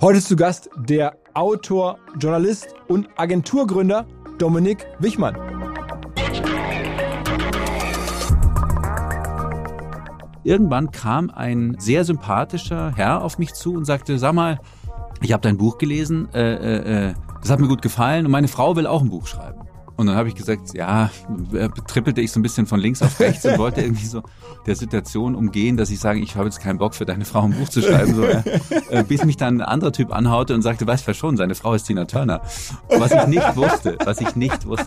Heute zu Gast der Autor, Journalist und Agenturgründer Dominik Wichmann. Irgendwann kam ein sehr sympathischer Herr auf mich zu und sagte, sag mal, ich habe dein Buch gelesen, äh, äh, äh, das hat mir gut gefallen und meine Frau will auch ein Buch schreiben. Und dann habe ich gesagt, ja, äh, trippelte ich so ein bisschen von links auf rechts und wollte irgendwie so der Situation umgehen, dass ich sage, ich habe jetzt keinen Bock für deine Frau ein Buch zu schreiben. So, ja. Äh, bis mich dann ein anderer Typ anhaute und sagte, weißt du schon, seine Frau ist Tina Turner. Was ich nicht wusste, was ich nicht wusste.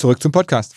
Zurück zum Podcast.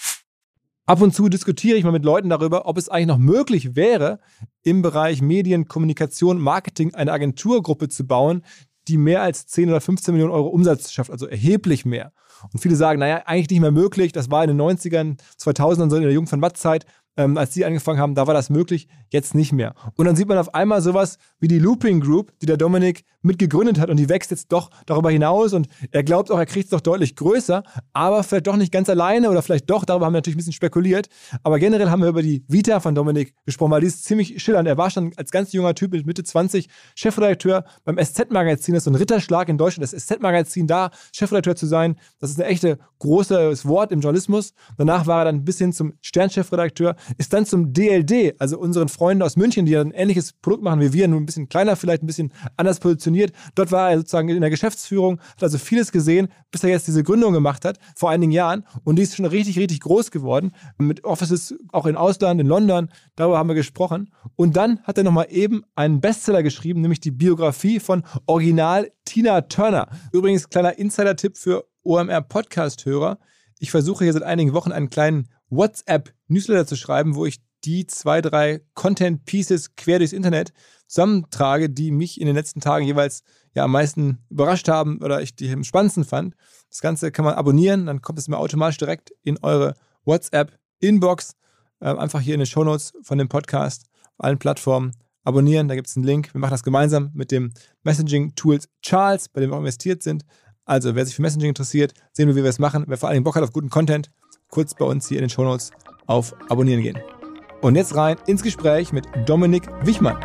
Ab und zu diskutiere ich mal mit Leuten darüber, ob es eigentlich noch möglich wäre, im Bereich Medien, Kommunikation, Marketing eine Agenturgruppe zu bauen, die mehr als 10 oder 15 Millionen Euro Umsatz schafft, also erheblich mehr. Und viele sagen, naja, eigentlich nicht mehr möglich. Das war in den 90ern, 2000ern, so in der Jung von Matt-Zeit, ähm, als die angefangen haben, da war das möglich, jetzt nicht mehr. Und dann sieht man auf einmal sowas wie die Looping Group, die der Dominik mitgegründet hat und die wächst jetzt doch darüber hinaus und er glaubt auch, er kriegt es doch deutlich größer, aber vielleicht doch nicht ganz alleine oder vielleicht doch, darüber haben wir natürlich ein bisschen spekuliert. Aber generell haben wir über die Vita von Dominik gesprochen, weil die ist ziemlich schillernd. Er war schon als ganz junger Typ mit Mitte 20 Chefredakteur beim SZ-Magazin, das ist so ein Ritterschlag in Deutschland, das SZ-Magazin da, Chefredakteur zu sein, das ist ein echte großes Wort im Journalismus. Danach war er dann bis hin zum Sternchefredakteur, ist dann zum DLD, also unseren Freunden aus München, die ein ähnliches Produkt machen wie wir, nur ein bisschen kleiner, vielleicht ein bisschen anders positioniert. Dort war er sozusagen in der Geschäftsführung, hat also vieles gesehen, bis er jetzt diese Gründung gemacht hat, vor einigen Jahren. Und die ist schon richtig, richtig groß geworden, mit Offices auch in Ausland, in London, darüber haben wir gesprochen. Und dann hat er nochmal eben einen Bestseller geschrieben, nämlich die Biografie von Original Tina Turner. Übrigens, kleiner Insider-Tipp für OMR-Podcast-Hörer. Ich versuche hier seit einigen Wochen einen kleinen WhatsApp-Newsletter zu schreiben, wo ich die zwei, drei Content-Pieces quer durchs Internet zusammentrage, die mich in den letzten Tagen jeweils ja am meisten überrascht haben oder ich die am spannendsten fand. Das Ganze kann man abonnieren, dann kommt es mir automatisch direkt in eure WhatsApp-Inbox. Äh, einfach hier in den Shownotes von dem Podcast auf allen Plattformen abonnieren. Da gibt es einen Link. Wir machen das gemeinsam mit dem Messaging-Tools Charles, bei dem wir auch investiert sind. Also, wer sich für Messaging interessiert, sehen wir, wie wir es machen. Wer vor allem Bock hat auf guten Content, kurz bei uns hier in den Shownotes auf Abonnieren gehen. Und jetzt rein ins Gespräch mit Dominik Wichmann.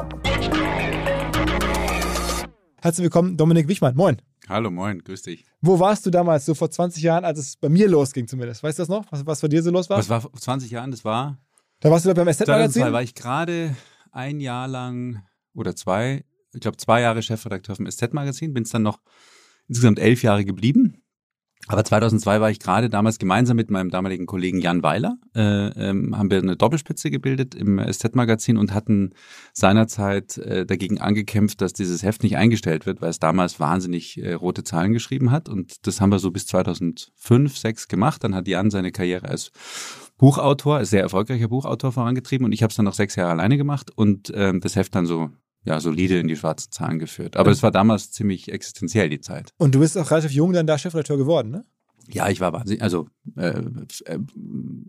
Herzlich willkommen, Dominik Wichmann. Moin. Hallo, moin, grüß dich. Wo warst du damals, so vor 20 Jahren, als es bei mir losging zumindest? Weißt du das noch, was, was bei dir so los war? Was war vor 20 Jahren? Das war. Da warst du da beim SZ-Magazin? Da war ich gerade ein Jahr lang oder zwei, ich glaube zwei Jahre Chefredakteur vom SZ-Magazin, bin es dann noch insgesamt elf Jahre geblieben. Aber 2002 war ich gerade damals gemeinsam mit meinem damaligen Kollegen Jan Weiler, äh, ähm, haben wir eine Doppelspitze gebildet im SZ-Magazin und hatten seinerzeit äh, dagegen angekämpft, dass dieses Heft nicht eingestellt wird, weil es damals wahnsinnig äh, rote Zahlen geschrieben hat. Und das haben wir so bis 2005, 6 gemacht. Dann hat Jan seine Karriere als Buchautor, sehr erfolgreicher Buchautor vorangetrieben und ich habe es dann noch sechs Jahre alleine gemacht und ähm, das Heft dann so ja, solide in die schwarzen Zahlen geführt. Aber es war damals ziemlich existenziell, die Zeit. Und du bist auch relativ jung dann da Chefredakteur geworden, ne? Ja, ich war wahnsinnig, also äh, äh,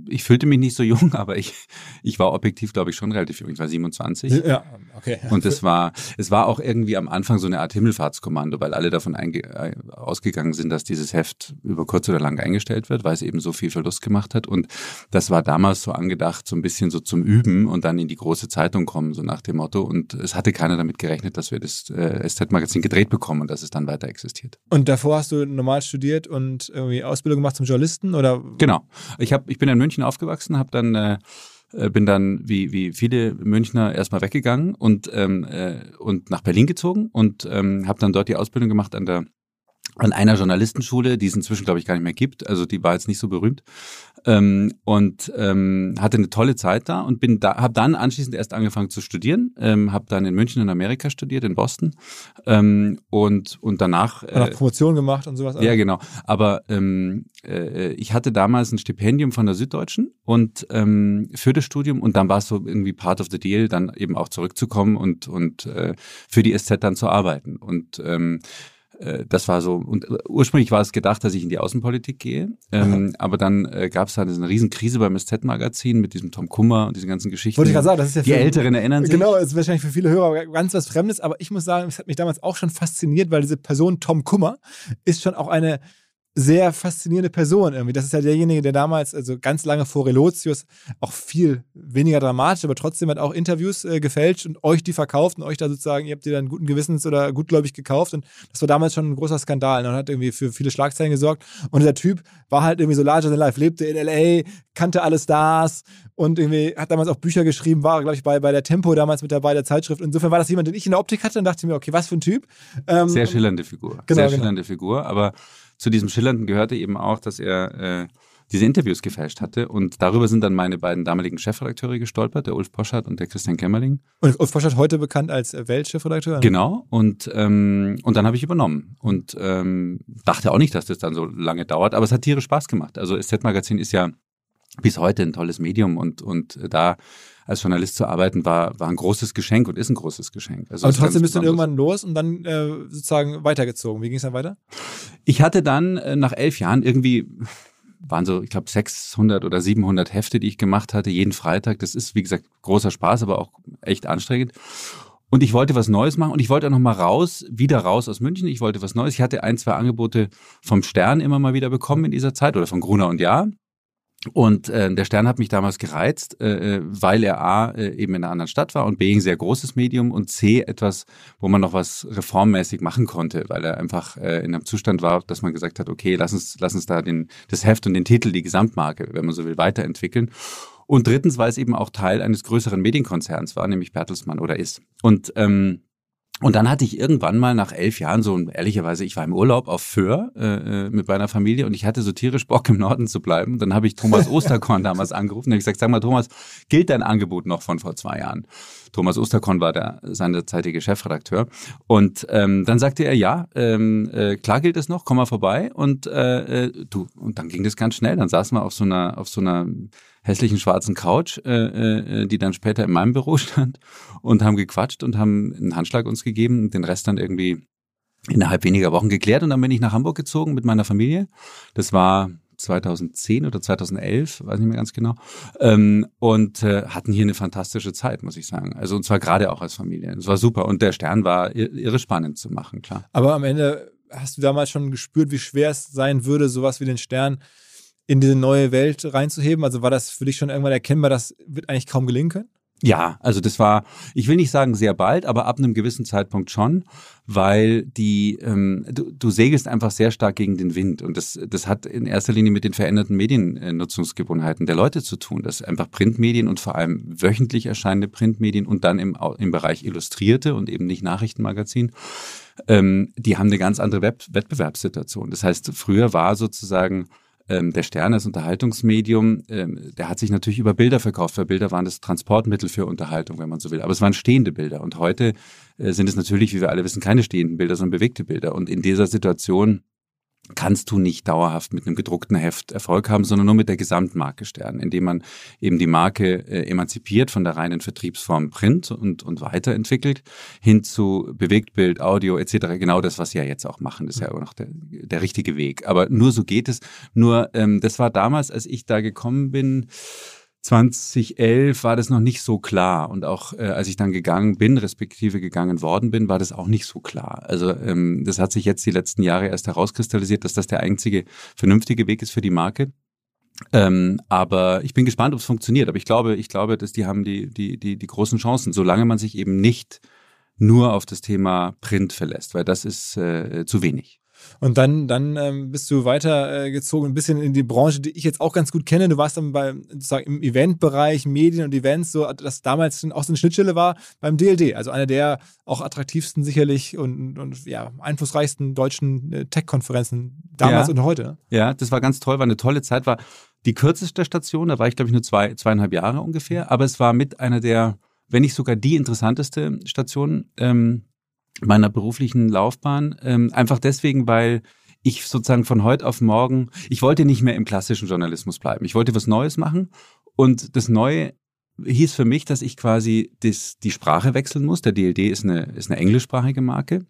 ich fühlte mich nicht so jung, aber ich, ich war objektiv, glaube ich, schon relativ jung. Ich war 27. Ja, okay. Und es war, es war auch irgendwie am Anfang so eine Art Himmelfahrtskommando, weil alle davon äh, ausgegangen sind, dass dieses Heft über kurz oder lang eingestellt wird, weil es eben so viel Verlust gemacht hat. Und das war damals so angedacht, so ein bisschen so zum Üben und dann in die große Zeitung kommen, so nach dem Motto. Und es hatte keiner damit gerechnet, dass wir das äh, SZ-Magazin gedreht bekommen und dass es dann weiter existiert. Und davor hast du normal studiert und irgendwie Ausbildung gemacht zum Journalisten oder? Genau. Ich habe, ich bin in München aufgewachsen, habe dann äh, äh, bin dann wie wie viele Münchner erstmal weggegangen und ähm, äh, und nach Berlin gezogen und ähm, habe dann dort die Ausbildung gemacht an der an einer Journalistenschule, die es inzwischen, glaube ich, gar nicht mehr gibt. Also die war jetzt nicht so berühmt. Ähm, und ähm, hatte eine tolle Zeit da und bin da, habe dann anschließend erst angefangen zu studieren, ähm, habe dann in München in Amerika studiert, in Boston ähm, und und danach äh, Promotion gemacht und sowas. Ja, genau. Aber ähm, äh, ich hatte damals ein Stipendium von der Süddeutschen und ähm, für das Studium und dann war es so irgendwie part of the deal, dann eben auch zurückzukommen und und äh, für die SZ dann zu arbeiten und ähm, äh, das war so, und äh, ursprünglich war es gedacht, dass ich in die Außenpolitik gehe, ähm, aber dann äh, gab es halt eine Riesenkrise beim SZ-Magazin mit diesem Tom Kummer und diesen ganzen Geschichten. Wollte ich gerade sagen, das ist ja Die Älteren erinnern sich. Genau, das ist wahrscheinlich für viele Hörer ganz was Fremdes, aber ich muss sagen, es hat mich damals auch schon fasziniert, weil diese Person Tom Kummer ist schon auch eine sehr faszinierende Person irgendwie. Das ist ja derjenige, der damals, also ganz lange vor Relotius, auch viel weniger dramatisch, aber trotzdem hat auch Interviews äh, gefälscht und euch die verkauft und euch da sozusagen, ihr habt die dann guten Gewissens oder gutgläubig gekauft und das war damals schon ein großer Skandal und hat irgendwie für viele Schlagzeilen gesorgt und dieser Typ war halt irgendwie so larger than life, lebte in L.A., kannte alle Stars und irgendwie hat damals auch Bücher geschrieben, war, glaube ich, bei, bei der Tempo damals mit dabei, der Zeitschrift. Insofern war das jemand, den ich in der Optik hatte und dachte mir, okay, was für ein Typ. Ähm, Sehr schillernde Figur. Genau, Sehr genau. schillernde Figur, aber zu diesem Schillernden gehörte eben auch, dass er äh, diese Interviews gefälscht hatte. Und darüber sind dann meine beiden damaligen Chefredakteure gestolpert, der Ulf Poschardt und der Christian Kämmerling. Und Ulf Poschardt heute bekannt als Weltchefredakteur? Genau. Und, ähm, und dann habe ich übernommen. Und ähm, dachte auch nicht, dass das dann so lange dauert, aber es hat tierisch Spaß gemacht. Also SZ-Magazin ist ja bis heute ein tolles Medium und, und da als Journalist zu arbeiten, war, war ein großes Geschenk und ist ein großes Geschenk. Also Aber trotzdem bist du dann irgendwann los und dann äh, sozusagen weitergezogen. Wie ging es dann weiter? Ich hatte dann äh, nach elf Jahren irgendwie waren so, ich glaube, 600 oder 700 Hefte, die ich gemacht hatte, jeden Freitag. Das ist, wie gesagt, großer Spaß, aber auch echt anstrengend. Und ich wollte was Neues machen und ich wollte auch noch mal raus, wieder raus aus München. Ich wollte was Neues. Ich hatte ein, zwei Angebote vom Stern immer mal wieder bekommen in dieser Zeit oder von Gruner und Jahr. Und äh, der Stern hat mich damals gereizt, äh, äh, weil er A äh, eben in einer anderen Stadt war und B ein sehr großes Medium und C etwas, wo man noch was reformmäßig machen konnte, weil er einfach äh, in einem Zustand war, dass man gesagt hat, okay, lass uns, lass uns da den, das Heft und den Titel, die Gesamtmarke, wenn man so will, weiterentwickeln. Und drittens, weil es eben auch Teil eines größeren Medienkonzerns war, nämlich Bertelsmann oder ist. Und ähm, und dann hatte ich irgendwann mal nach elf Jahren so, ehrlicherweise, ich war im Urlaub auf Föhr äh, äh, mit meiner Familie und ich hatte so tierisch Bock im Norden zu bleiben. Und dann habe ich Thomas Osterkorn damals angerufen und ich gesagt, sag mal Thomas, gilt dein Angebot noch von vor zwei Jahren? Thomas Osterkorn war der seinerzeitige Chefredakteur. Und ähm, dann sagte er, ja, ähm, äh, klar gilt es noch, komm mal vorbei. Und äh, äh, du, und dann ging das ganz schnell. Dann saßen wir auf so einer, auf so einer hässlichen schwarzen Couch, äh, äh, die dann später in meinem Büro stand und haben gequatscht und haben einen Handschlag uns gegeben und den Rest dann irgendwie innerhalb weniger Wochen geklärt. Und dann bin ich nach Hamburg gezogen mit meiner Familie. Das war 2010 oder 2011, weiß nicht mehr ganz genau, ähm, und äh, hatten hier eine fantastische Zeit, muss ich sagen. Also und zwar gerade auch als Familie. Es war super und der Stern war irre spannend zu machen, klar. Aber am Ende hast du damals schon gespürt, wie schwer es sein würde, sowas wie den Stern in diese neue Welt reinzuheben? Also war das für dich schon irgendwann erkennbar, das wird eigentlich kaum gelingen können? Ja, also das war, ich will nicht sagen sehr bald, aber ab einem gewissen Zeitpunkt schon, weil die, ähm, du, du segelst einfach sehr stark gegen den Wind und das, das hat in erster Linie mit den veränderten Mediennutzungsgewohnheiten der Leute zu tun, dass einfach Printmedien und vor allem wöchentlich erscheinende Printmedien und dann im, im Bereich Illustrierte und eben nicht Nachrichtenmagazin, ähm, die haben eine ganz andere Web Wettbewerbssituation. Das heißt, früher war sozusagen ähm, der Stern als Unterhaltungsmedium, ähm, der hat sich natürlich über Bilder verkauft, weil Bilder waren das Transportmittel für Unterhaltung, wenn man so will. Aber es waren stehende Bilder. Und heute äh, sind es natürlich, wie wir alle wissen, keine stehenden Bilder, sondern bewegte Bilder. Und in dieser Situation kannst du nicht dauerhaft mit einem gedruckten Heft Erfolg haben, sondern nur mit der Gesamtmarke Stern, indem man eben die Marke äh, emanzipiert von der reinen Vertriebsform Print und, und weiterentwickelt hin zu Bewegtbild, Audio etc. Genau das, was sie ja jetzt auch machen, ist ja auch noch der, der richtige Weg. Aber nur so geht es. Nur ähm, das war damals, als ich da gekommen bin, 2011 war das noch nicht so klar und auch äh, als ich dann gegangen bin, respektive gegangen worden bin, war das auch nicht so klar. Also ähm, das hat sich jetzt die letzten Jahre erst herauskristallisiert, dass das der einzige vernünftige Weg ist für die Marke. Ähm, aber ich bin gespannt, ob es funktioniert. Aber ich glaube, ich glaube, dass die haben die die die die großen Chancen, solange man sich eben nicht nur auf das Thema Print verlässt, weil das ist äh, zu wenig. Und dann, dann ähm, bist du weitergezogen, äh, ein bisschen in die Branche, die ich jetzt auch ganz gut kenne. Du warst dann bei, sozusagen im Eventbereich, Medien und Events, so, dass damals auch so eine Schnittstelle war beim DLD, also einer der auch attraktivsten sicherlich und, und ja, einflussreichsten deutschen äh, Tech-Konferenzen damals Ja. und heute. Ja, das war ganz toll, war eine tolle Zeit, war die kürzeste Station, da war ich glaube ich nur zwei, zweieinhalb Jahre ungefähr, aber es war mit einer der, wenn nicht sogar die interessanteste Station ähm, meiner beruflichen Laufbahn, ähm, einfach deswegen, weil ich sozusagen von heute auf morgen, ich wollte nicht mehr im klassischen Journalismus bleiben, ich wollte was Neues machen und das Neue hieß für mich, dass ich quasi das, die Sprache wechseln muss. Der DLD ist eine, ist eine englischsprachige Marke.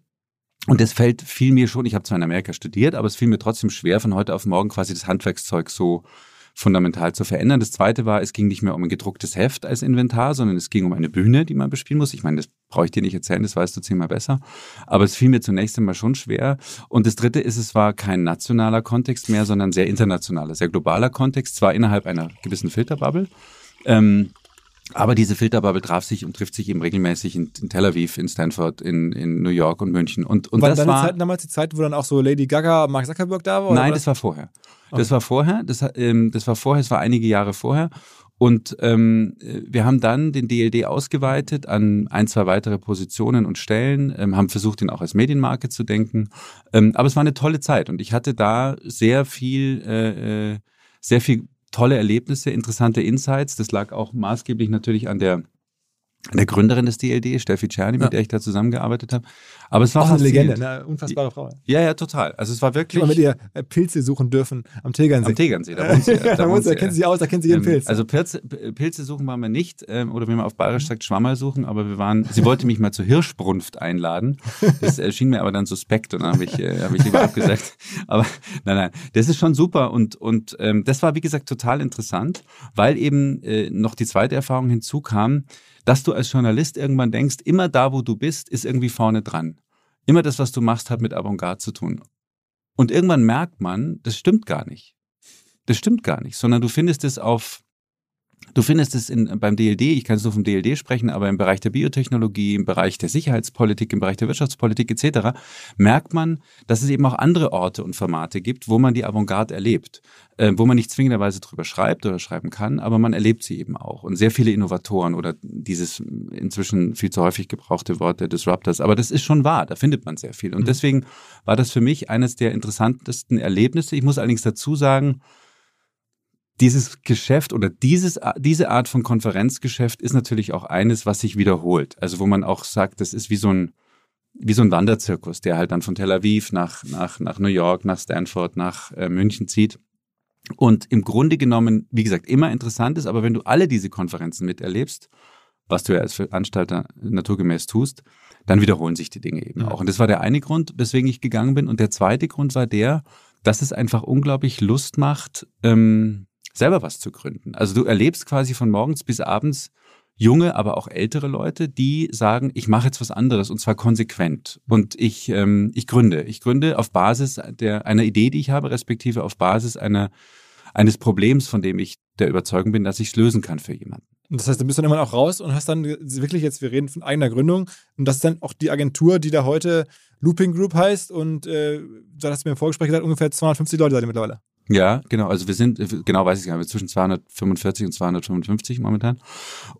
Und das fällt fiel mir schon, ich habe zwar in Amerika studiert, aber es fiel mir trotzdem schwer, von heute auf morgen quasi das Handwerkszeug so fundamental zu verändern. Das zweite war, es ging nicht mehr um ein gedrucktes Heft als Inventar, sondern es ging um eine Bühne, die man bespielen muss. Ich meine, das brauche ich dir nicht erzählen, das weißt du zehnmal besser. Aber es fiel mir zunächst einmal schon schwer. Und das dritte ist, es war kein nationaler Kontext mehr, sondern sehr internationaler, sehr globaler Kontext, zwar innerhalb einer gewissen Filterbubble. Ähm, aber diese Filterbubble traf sich und trifft sich eben regelmäßig in, in Tel Aviv, in Stanford, in, in New York und München. Und, und Waren das deine war. Zeiten damals die Zeit, wo dann auch so Lady Gaga, Mark Zuckerberg da war? Nein, war das war vorher. Das war vorher. Das, ähm, das war vorher. Es war einige Jahre vorher. Und ähm, äh, wir haben dann den DLD ausgeweitet an ein, zwei weitere Positionen und Stellen, ähm, haben versucht, ihn auch als Medienmarke zu denken. Ähm, aber es war eine tolle Zeit und ich hatte da sehr viel, äh, äh, sehr viel tolle Erlebnisse, interessante Insights. Das lag auch maßgeblich natürlich an der der Gründerin des DLD, Steffi Czerny, mit Ja. der ich da zusammengearbeitet habe. Aber es war auch eine faszinierend. Legende, ne? unfassbare Frau. Ja, ja, total. Also es war Ich wirklich mal mit ihr äh, Pilze suchen dürfen am Tegernsee. am Tegernsee. Da wohnt sie, ja, da, wohnt sie, da kennt sie sich aus, da kennt sie jeden ähm, Pilz. Also Pilze, Pilze suchen waren wir nicht, ähm, oder wie man auf Bayerisch sagt, Schwammerl suchen, aber wir waren, sie wollte mich mal zur Hirschbrunft einladen. Das erschien mir aber dann suspekt und dann habe ich, äh, hab ich lieber abgesagt. Aber nein, nein, das ist schon super und, und ähm, das war, wie gesagt, total interessant, weil eben äh, noch die zweite Erfahrung hinzukam, dass du als Journalist irgendwann denkst, immer da, wo du bist, ist irgendwie vorne dran. Immer das, was du machst, hat mit Avantgarde zu tun. Und irgendwann merkt man, das stimmt gar nicht. Das stimmt gar nicht, sondern du findest es auf, du findest es in, beim DLD, ich kann es nur vom DLD sprechen, aber im Bereich der Biotechnologie, im Bereich der Sicherheitspolitik, im Bereich der Wirtschaftspolitik etc., merkt man, dass es eben auch andere Orte und Formate gibt, wo man die Avantgarde erlebt, äh, wo man nicht zwingenderweise drüber schreibt oder schreiben kann, aber man erlebt sie eben auch. Und sehr viele Innovatoren oder dieses inzwischen viel zu häufig gebrauchte Wort der Disruptors, aber das ist schon wahr, da findet man sehr viel. Und deswegen war das für mich eines der interessantesten Erlebnisse. Ich muss allerdings dazu sagen, dieses Geschäft oder dieses, diese Art von Konferenzgeschäft ist natürlich auch eines, was sich wiederholt. Also wo man auch sagt, das ist wie so ein, wie so ein Wanderzirkus, der halt dann von Tel Aviv nach, nach, nach New York, nach Stanford, nach äh, München zieht. Und im Grunde genommen, wie gesagt, immer interessant ist, aber wenn du alle diese Konferenzen miterlebst, was du ja als Veranstalter naturgemäß tust, dann wiederholen sich die Dinge eben Ja. auch. Und das war der eine Grund, weswegen ich gegangen bin. Und der zweite Grund war der, dass es einfach unglaublich Lust macht, ähm, selber was zu gründen. Also du erlebst quasi von morgens bis abends junge, aber auch ältere Leute, die sagen, ich mache jetzt was anderes und zwar konsequent. Und ich, ähm, ich gründe. Ich gründe auf Basis der, einer Idee, die ich habe, respektive auf Basis einer, eines Problems, von dem ich der Überzeugung bin, dass ich es lösen kann für jemanden. Das heißt, du bist dann irgendwann auch raus und hast dann wirklich jetzt, wir reden von eigener Gründung und das ist dann auch die Agentur, die da heute Looping Group heißt und äh, da hast du mir im Vorgespräch gesagt, ungefähr 250 Leute seid ihr mittlerweile. Ja, genau. Also wir sind, genau weiß ich gar nicht, zwischen 245 und 255 momentan.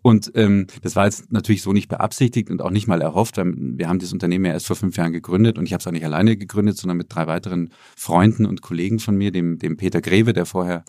Und ähm, das war jetzt natürlich so nicht beabsichtigt und auch nicht mal erhofft, weil wir haben das Unternehmen ja erst vor fünf Jahren gegründet und ich habe es auch nicht alleine gegründet, sondern mit drei weiteren Freunden und Kollegen von mir, dem, dem Peter Greve, der vorher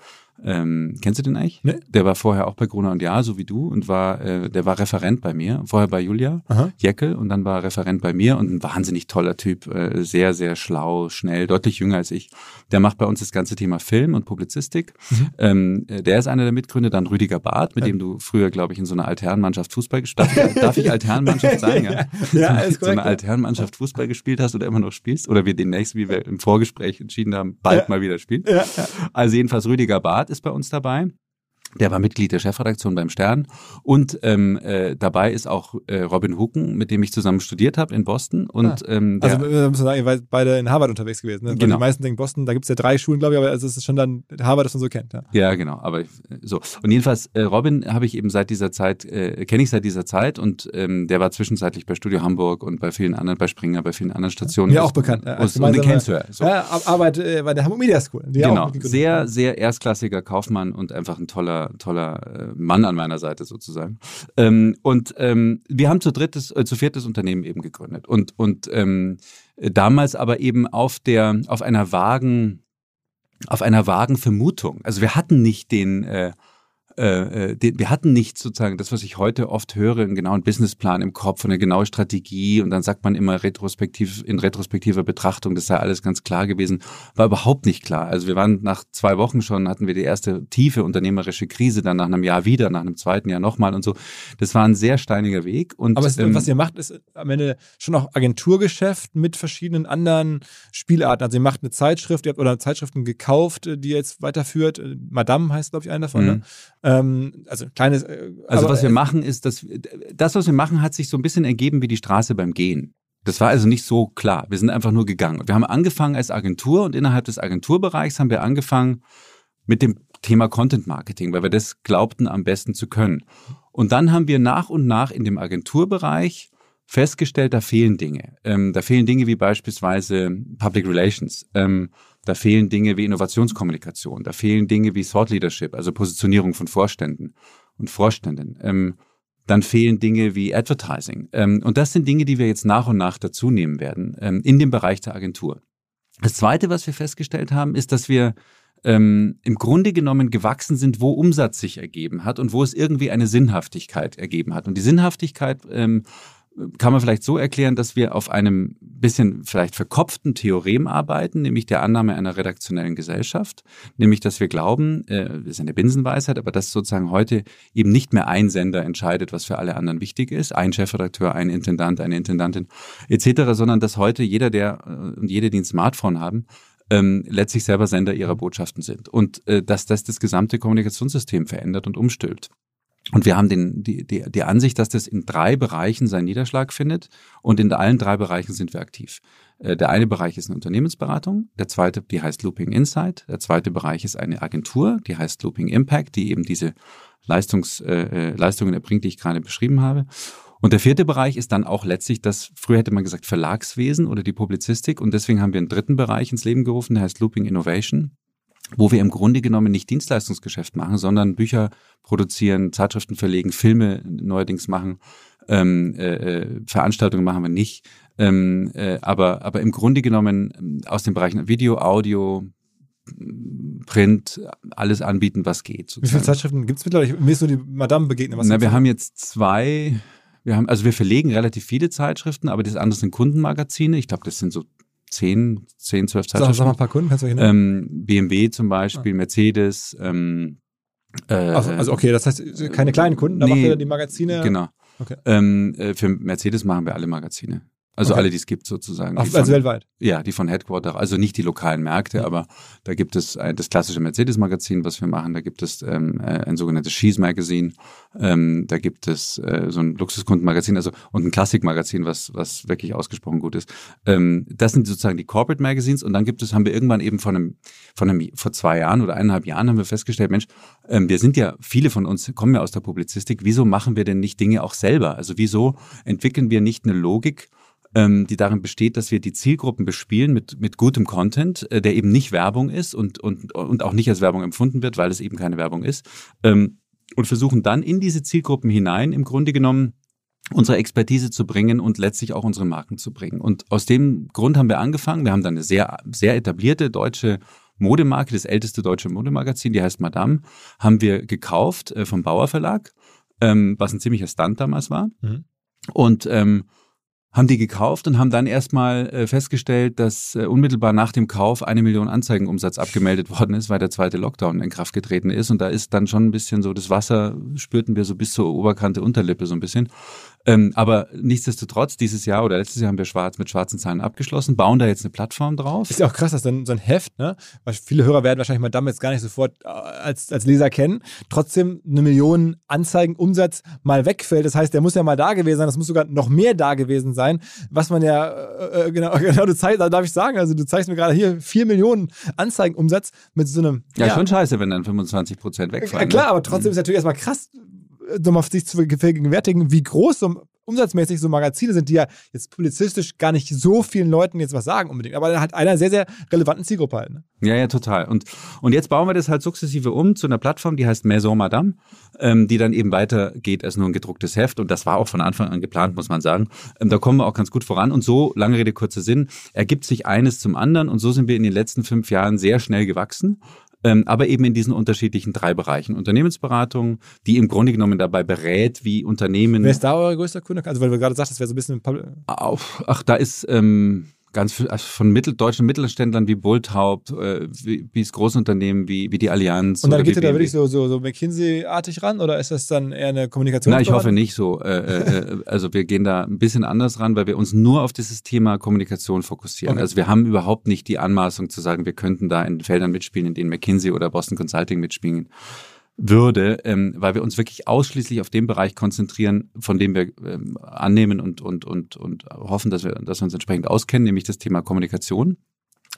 Ähm, kennst du den eigentlich? Nee. Der war vorher auch bei Gruner und Jahr, so wie du, und war, äh, der war Referent bei mir. Vorher bei Julia Aha. Jeckel und dann war er Referent bei mir und ein wahnsinnig toller Typ, äh, sehr, sehr schlau, schnell, deutlich jünger als ich. Der macht bei uns das ganze Thema Film und Publizistik. Mhm. Ähm, äh, der ist einer der Mitgründer, dann Rüdiger Barth, mit Ja. dem du früher, glaube ich, in so einer Altherrenmannschaft Fußball gespielt hast. Darf ich Altherrenmannschaft sagen? Ja, Ja, alles so eine korrekt. Altherrenmannschaft Fußball gespielt hast oder immer noch spielst oder wir demnächst, wie wir im Vorgespräch entschieden haben, bald Ja. mal wieder spielen. Ja, ja. Also jedenfalls Rüdiger Barth ist bei uns dabei. Der war Mitglied der Chefredaktion beim Stern. Und ähm, äh, dabei ist auch äh, Robin Hucken, mit dem ich zusammen studiert habe in Boston. Und ähm, der, Also wir müssen sagen, ihr seid beide in Harvard unterwegs gewesen. Ne? Weil Genau. Die meisten denken Boston, da gibt es ja drei Schulen, glaube ich, aber also es ist schon dann Harvard, das man so kennt. Ja. Ja, genau. Aber äh, so. Und jedenfalls, äh, Robin habe ich eben seit dieser Zeit, äh, kenne ich seit dieser Zeit und ähm, der war zwischenzeitlich bei Studio Hamburg und bei vielen anderen, bei Springer, bei vielen anderen Stationen. Mir auch bekannt. Ja, als Und, und den kennst du ja. So. Ja, Ar- Arbeit äh, bei der Hamburg Media School. Ja Genau, sehr, sehr erstklassiger Kaufmann und einfach ein toller, toller äh, Mann an meiner Seite sozusagen. Ähm, und ähm, wir haben zu drittes, äh, zu viertes Unternehmen eben gegründet und und ähm, damals aber eben auf der, auf einer vagen, auf einer vagen Vermutung. Also wir hatten nicht den äh, äh, äh, wir hatten nicht sozusagen das, was ich heute oft höre, einen genauen Businessplan im Kopf und eine genaue Strategie und dann sagt man immer retrospektiv, in retrospektiver Betrachtung, das sei alles ganz klar gewesen, war überhaupt nicht klar. Also wir waren nach zwei Wochen schon, hatten wir die erste tiefe unternehmerische Krise, dann nach einem Jahr wieder, nach einem zweiten Jahr nochmal und so. Das war ein sehr steiniger Weg. Und, Aber es, ähm, was ihr macht, ist am Ende schon auch Agenturgeschäft mit verschiedenen anderen Spielarten. Also ihr macht eine Zeitschrift, ihr habt oder Zeitschriften gekauft, äh, die ihr jetzt weiterführt. Madame heißt, glaube ich, einer davon. Mhm. Ne? Ähm, also ein kleines. äh, Also aber, was wir machen ist, dass das, was wir machen, hat sich so ein bisschen ergeben wie die Straße beim Gehen. Das war also nicht so klar. Wir sind einfach nur gegangen. Wir haben angefangen als Agentur und innerhalb des Agenturbereichs haben wir angefangen mit dem Thema Content Marketing, weil wir das glaubten am besten zu können. Und dann haben wir nach und nach in dem Agenturbereich festgestellt, da fehlen Dinge. Ähm, da fehlen Dinge wie beispielsweise Public Relations. Ähm, da fehlen Dinge wie Innovationskommunikation. Da fehlen Dinge wie Thought Leadership, also Positionierung von Vorständen und Vorständen. Ähm, dann fehlen Dinge wie Advertising. Ähm, und das sind Dinge, die wir jetzt nach und nach dazu nehmen werden ähm, in dem Bereich der Agentur. Das Zweite, was wir festgestellt haben, ist, dass wir ähm, im Grunde genommen gewachsen sind, wo Umsatz sich ergeben hat und wo es irgendwie eine Sinnhaftigkeit ergeben hat. Und die Sinnhaftigkeit ähm, kann man vielleicht so erklären, dass wir auf einem bisschen vielleicht verkopften Theorem arbeiten, nämlich der Annahme einer redaktionellen Gesellschaft, nämlich dass wir glauben, äh, das ist eine Binsenweisheit, aber dass sozusagen heute eben nicht mehr ein Sender entscheidet, was für alle anderen wichtig ist, ein Chefredakteur, ein Intendant, eine Intendantin etc., sondern dass heute jeder, der äh, und jede, die ein Smartphone haben, ähm, letztlich selber Sender ihrer Botschaften sind und äh, dass das das gesamte Kommunikationssystem verändert und umstülpt. Und wir haben den, die, die, die Ansicht, dass das in drei Bereichen seinen Niederschlag findet. Und in allen drei Bereichen sind wir aktiv. Äh, Der eine Bereich ist eine Unternehmensberatung, der zweite, die heißt Looping Insight, der zweite Bereich ist eine Agentur, die heißt Looping Impact, die eben diese Leistungs, äh, äh, Leistungen erbringt, die ich gerade beschrieben habe. Und der vierte Bereich ist dann auch letztlich das, früher hätte man gesagt Verlagswesen oder die Publizistik. Und deswegen haben wir einen dritten Bereich ins Leben gerufen, der heißt Looping Innovation wo wir im Grunde genommen nicht Dienstleistungsgeschäft machen, sondern Bücher produzieren, Zeitschriften verlegen, Filme neuerdings machen, ähm, äh, Veranstaltungen machen wir nicht. Ähm, äh, aber, aber im Grunde genommen ähm, aus den Bereichen Video, Audio, Print, alles anbieten, was geht. Wie viele sozusagen. Zeitschriften gibt es mittlerweile? Mir ist nur die Madame begegnet. Was Na, gibt's wir haben jetzt zwei, wir haben, also wir verlegen relativ viele Zeitschriften, aber das andere sind Kundenmagazine. Ich glaube, das sind so zehn, zehn, zwölf Sag, sag mal ein Zeitschriften. paar Kunden, kannst du dich erinnern? Ähm, BMW zum Beispiel, Mercedes, ähm, äh, also, also okay, das heißt keine kleinen Kunden, da nee, macht ihr dann die Magazine. Genau. Okay. Ähm, äh, für Mercedes machen wir alle Magazine. Also Okay. alle, die es gibt sozusagen. Ach, also von- weltweit. ja, die von Headquarter, also nicht die lokalen Märkte, aber da gibt es ein, das klassische Mercedes-Magazin, was wir machen. Da gibt es ähm, äh, ein sogenanntes She's Magazine. Ähm, da gibt es äh, so ein Luxuskundenmagazin, also und ein Klassikmagazin, was was wirklich ausgesprochen gut ist. Ähm, das sind sozusagen die Corporate Magazines und dann gibt es, haben wir irgendwann eben von einem, von einem vor zwei Jahren oder eineinhalb Jahren haben wir festgestellt, Mensch, ähm, wir sind ja viele von uns kommen ja aus der Publizistik. Wieso machen wir denn nicht Dinge auch selber? Also wieso entwickeln wir nicht eine Logik? Ähm, die darin besteht, dass wir die Zielgruppen bespielen mit, mit gutem Content, äh, der eben nicht Werbung ist und, und, und auch nicht als Werbung empfunden wird, weil es eben keine Werbung ist. Ähm, und versuchen dann in diese Zielgruppen hinein im Grunde genommen unsere Expertise zu bringen und letztlich auch unsere Marken zu bringen. Und aus dem Grund haben wir angefangen. Wir haben dann eine sehr, sehr etablierte deutsche Modemarke, das älteste deutsche Modemagazin, die heißt Madame, haben wir gekauft äh, vom Bauer Verlag, ähm, was ein ziemlicher Stunt damals war. Mhm. Und ähm, haben die gekauft und haben dann erstmal äh, festgestellt, dass äh, unmittelbar nach dem Kauf eine Million Anzeigenumsatz abgemeldet worden ist, weil der zweite Lockdown in Kraft getreten ist. Und da ist dann schon ein bisschen so das Wasser, spürten wir so bis zur Oberkante Unterlippe so ein bisschen. Ähm, aber nichtsdestotrotz, dieses Jahr oder letztes Jahr haben wir schwarz mit schwarzen Zahlen abgeschlossen, bauen da jetzt eine Plattform drauf. Ist ja auch krass, dass dann so ein Heft, ne? Weil viele Hörer werden wahrscheinlich mal damals gar nicht sofort äh, als, als Leser kennen, trotzdem eine Million Anzeigenumsatz mal wegfällt. Das heißt, der muss ja mal da gewesen sein, das muss sogar noch mehr da gewesen sein, was man ja, äh, äh genau, genau, du zeigst, da darf ich sagen, also du zeigst mir gerade hier vier Millionen Anzeigenumsatz mit so einem. Ja, ja schon scheiße, wenn dann 25 Prozent wegfallen. Ja, klar, ne? aber trotzdem mhm. ist natürlich erstmal krass, nochmal sich zu vergegenwärtigen, wie groß so umsatzmäßig so Magazine sind, die ja jetzt publizistisch gar nicht so vielen Leuten jetzt was sagen unbedingt, aber halt einer sehr, sehr relevanten Zielgruppe halt. Ne? Ja, ja, total. Und, und jetzt bauen wir das halt sukzessive um zu einer Plattform, die heißt Maison Madame, ähm, die dann eben weitergeht als nur ein gedrucktes Heft. Und das war auch von Anfang an geplant, muss man sagen. Ähm, da kommen wir auch ganz gut voran. Und so, lange Rede, kurzer Sinn, ergibt sich eines zum anderen. Und so sind wir in den letzten fünf Jahren sehr schnell gewachsen ähm, aber eben in diesen unterschiedlichen drei Bereichen. Unternehmensberatung, die im Grunde genommen dabei berät, wie Unternehmen. Wer ist da euer größter Kunde? Also, weil du gerade sagst, das wäre so ein bisschen. Auf, ach, da ist. Ähm, ganz viel, also von mittel, deutschen Mittelständlern wie Bullthaupt, äh, wie, wie es Großunternehmen wie, wie die Allianz. Und dann geht ihr da wirklich so, so, so McKinsey-artig ran oder ist das dann eher eine Kommunikation? Na, ich hoffe nicht so. Äh, äh, äh, also wir gehen da ein bisschen anders ran, weil wir uns nur auf dieses Thema Kommunikation fokussieren. Okay. Also wir haben überhaupt nicht die Anmaßung zu sagen, wir könnten da in Feldern mitspielen, in denen McKinsey oder Boston Consulting mitspielen würde, ähm, weil wir uns wirklich ausschließlich auf den Bereich konzentrieren, von dem wir ähm, annehmen und, und, und, und hoffen, dass wir, dass wir uns entsprechend auskennen, nämlich das Thema Kommunikation.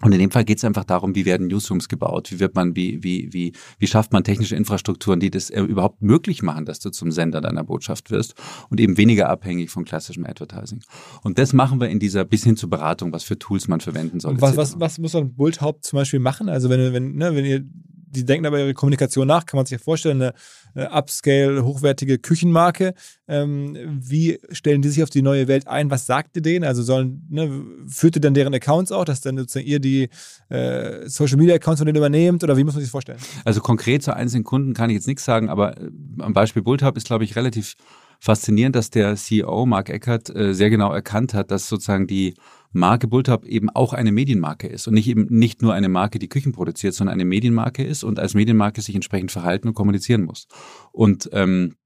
Und in dem Fall geht es einfach darum, wie werden Newsrooms gebaut, wie wird man, wie, wie, wie, wie schafft man technische Infrastrukturen, die das äh, überhaupt möglich machen, dass du zum Sender deiner Botschaft wirst und eben weniger abhängig von klassischem Advertising. Und das machen wir in dieser bis hin zur Beratung, was für Tools man verwenden soll. Was, was, was muss ein Bullthaupt zum Beispiel machen? Also wenn, wenn, ne, wenn ihr die denken aber ihre Kommunikation nach, kann man sich ja vorstellen, eine, eine Upscale, hochwertige Küchenmarke. Ähm, wie stellen die sich auf die neue Welt ein? Was sagt ihr denen? Also sollen, ne, führt ihr dann deren Accounts auch, dass dann sozusagen ihr die äh, Social Media Accounts von denen übernehmt oder wie muss man sich das vorstellen? Also konkret zu einzelnen Kunden kann ich jetzt nichts sagen, aber äh, am Beispiel Bulltub ist, glaube ich, relativ faszinierend, dass der CEO Mark Eckert äh, sehr genau erkannt hat, dass sozusagen die Marke Bulltop eben auch eine Medienmarke ist und nicht eben nicht nur eine Marke, die Küchen produziert, sondern eine Medienmarke ist und als Medienmarke sich entsprechend verhalten und kommunizieren muss. Und ähm,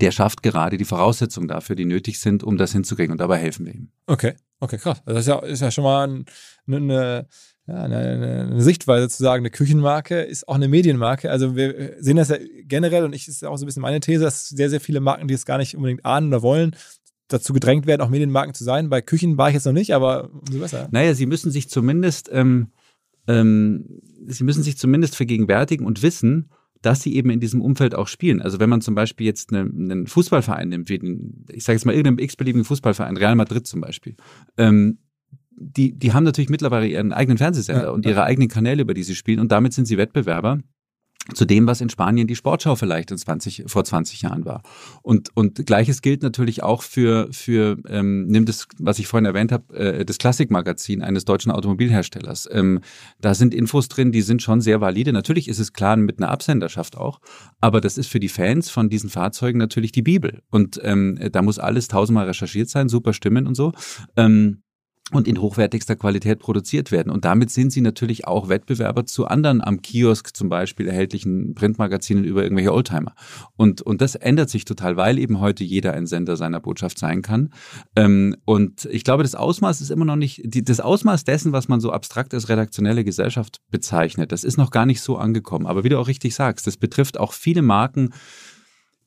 der schafft gerade die Voraussetzungen dafür, die nötig sind, um das hinzukriegen. Und dabei helfen wir ihm. Okay, okay, krass. Also das ist ja, ist ja schon mal ein, eine, ja, eine, eine, Sichtweise zu sagen, eine Küchenmarke ist auch eine Medienmarke. Also wir sehen das ja generell und ich ist auch so ein bisschen meine These, dass sehr, sehr viele Marken, die es gar nicht unbedingt ahnen oder wollen, dazu gedrängt werden, auch Medienmarken zu sein. Bei Küchen war ich jetzt noch nicht, aber umso besser. Naja, sie müssen sich zumindest, ähm, ähm, sie müssen sich zumindest vergegenwärtigen und wissen, dass sie eben in diesem Umfeld auch spielen. Also wenn man zum Beispiel jetzt eine, einen Fußballverein nimmt, wie den, ich sage jetzt mal irgendeinen x-beliebigen Fußballverein, Real Madrid zum Beispiel, ähm, die, die haben natürlich mittlerweile ihren eigenen Fernsehsender ja, und ihre ja. eigenen Kanäle, über die sie spielen und damit sind sie Wettbewerber zu dem, was in Spanien die Sportschau vielleicht in 20, vor 20 Jahren war. Und, und gleiches gilt natürlich auch für, für ähm, nimm das, was ich vorhin erwähnt habe, äh, das Klassikmagazin eines deutschen Automobilherstellers. Ähm, da sind Infos drin, die sind schon sehr valide. Natürlich ist es klar mit einer Absenderschaft auch, aber das ist für die Fans von diesen Fahrzeugen natürlich die Bibel. Und ähm, da muss alles tausendmal recherchiert sein, super Stimmen und so. Ähm, und in hochwertigster Qualität produziert werden. Und damit sind sie natürlich auch Wettbewerber zu anderen am Kiosk zum Beispiel erhältlichen Printmagazinen über irgendwelche Oldtimer. Und, und das ändert sich total, weil eben heute jeder ein Sender seiner Botschaft sein kann. Ähm, und ich glaube, das Ausmaß ist immer noch nicht, das Ausmaß dessen, was man so abstrakt als redaktionelle Gesellschaft bezeichnet, das ist noch gar nicht so angekommen. Aber wie du auch richtig sagst, das betrifft auch viele Marken,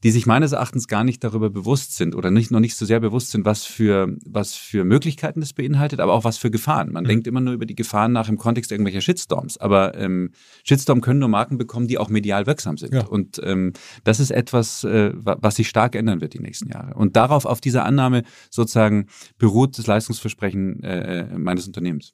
die sich meines Erachtens gar nicht darüber bewusst sind oder nicht, noch nicht so sehr bewusst sind, was für, was für Möglichkeiten das beinhaltet, aber auch was für Gefahren. Man mhm. denkt immer nur über die Gefahren nach im Kontext irgendwelcher Shitstorms, aber ähm, Shitstorm können nur Marken bekommen, die auch medial wirksam sind. Ja. Und ähm, das ist etwas, äh, was sich stark ändern wird die nächsten Jahre. Und darauf, auf dieser Annahme sozusagen beruht das Leistungsversprechen äh, äh meines Unternehmens.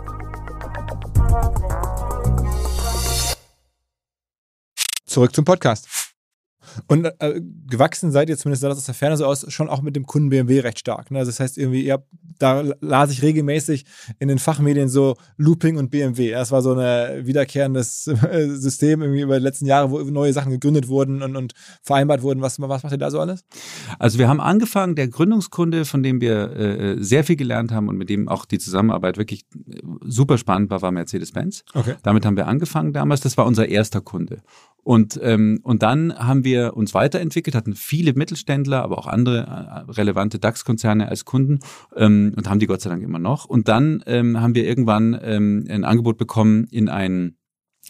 Zurück zum Podcast. Und äh, gewachsen seid ihr zumindest sah das aus der Ferne so aus, schon auch mit dem Kunden BMW recht stark. Ne? Also das heißt irgendwie, ihr habt, da las ich regelmäßig in den Fachmedien so Looping und BMW. Das war so ein wiederkehrendes äh, System irgendwie über die letzten Jahre, wo neue Sachen gegründet wurden und, und vereinbart wurden. Was, was macht ihr da so alles? Also wir haben angefangen, der Gründungskunde, von dem wir äh, sehr viel gelernt haben und mit dem auch die Zusammenarbeit wirklich super spannend war, war Mercedes-Benz. Okay. Damit haben wir angefangen damals. Das war unser erster Kunde. Und, ähm, und dann haben wir uns weiterentwickelt, hatten viele Mittelständler, aber auch andere äh, relevante DAX-Konzerne als Kunden ähm, und haben die Gott sei Dank immer noch. Und dann ähm, haben wir irgendwann ähm, ein Angebot bekommen in ein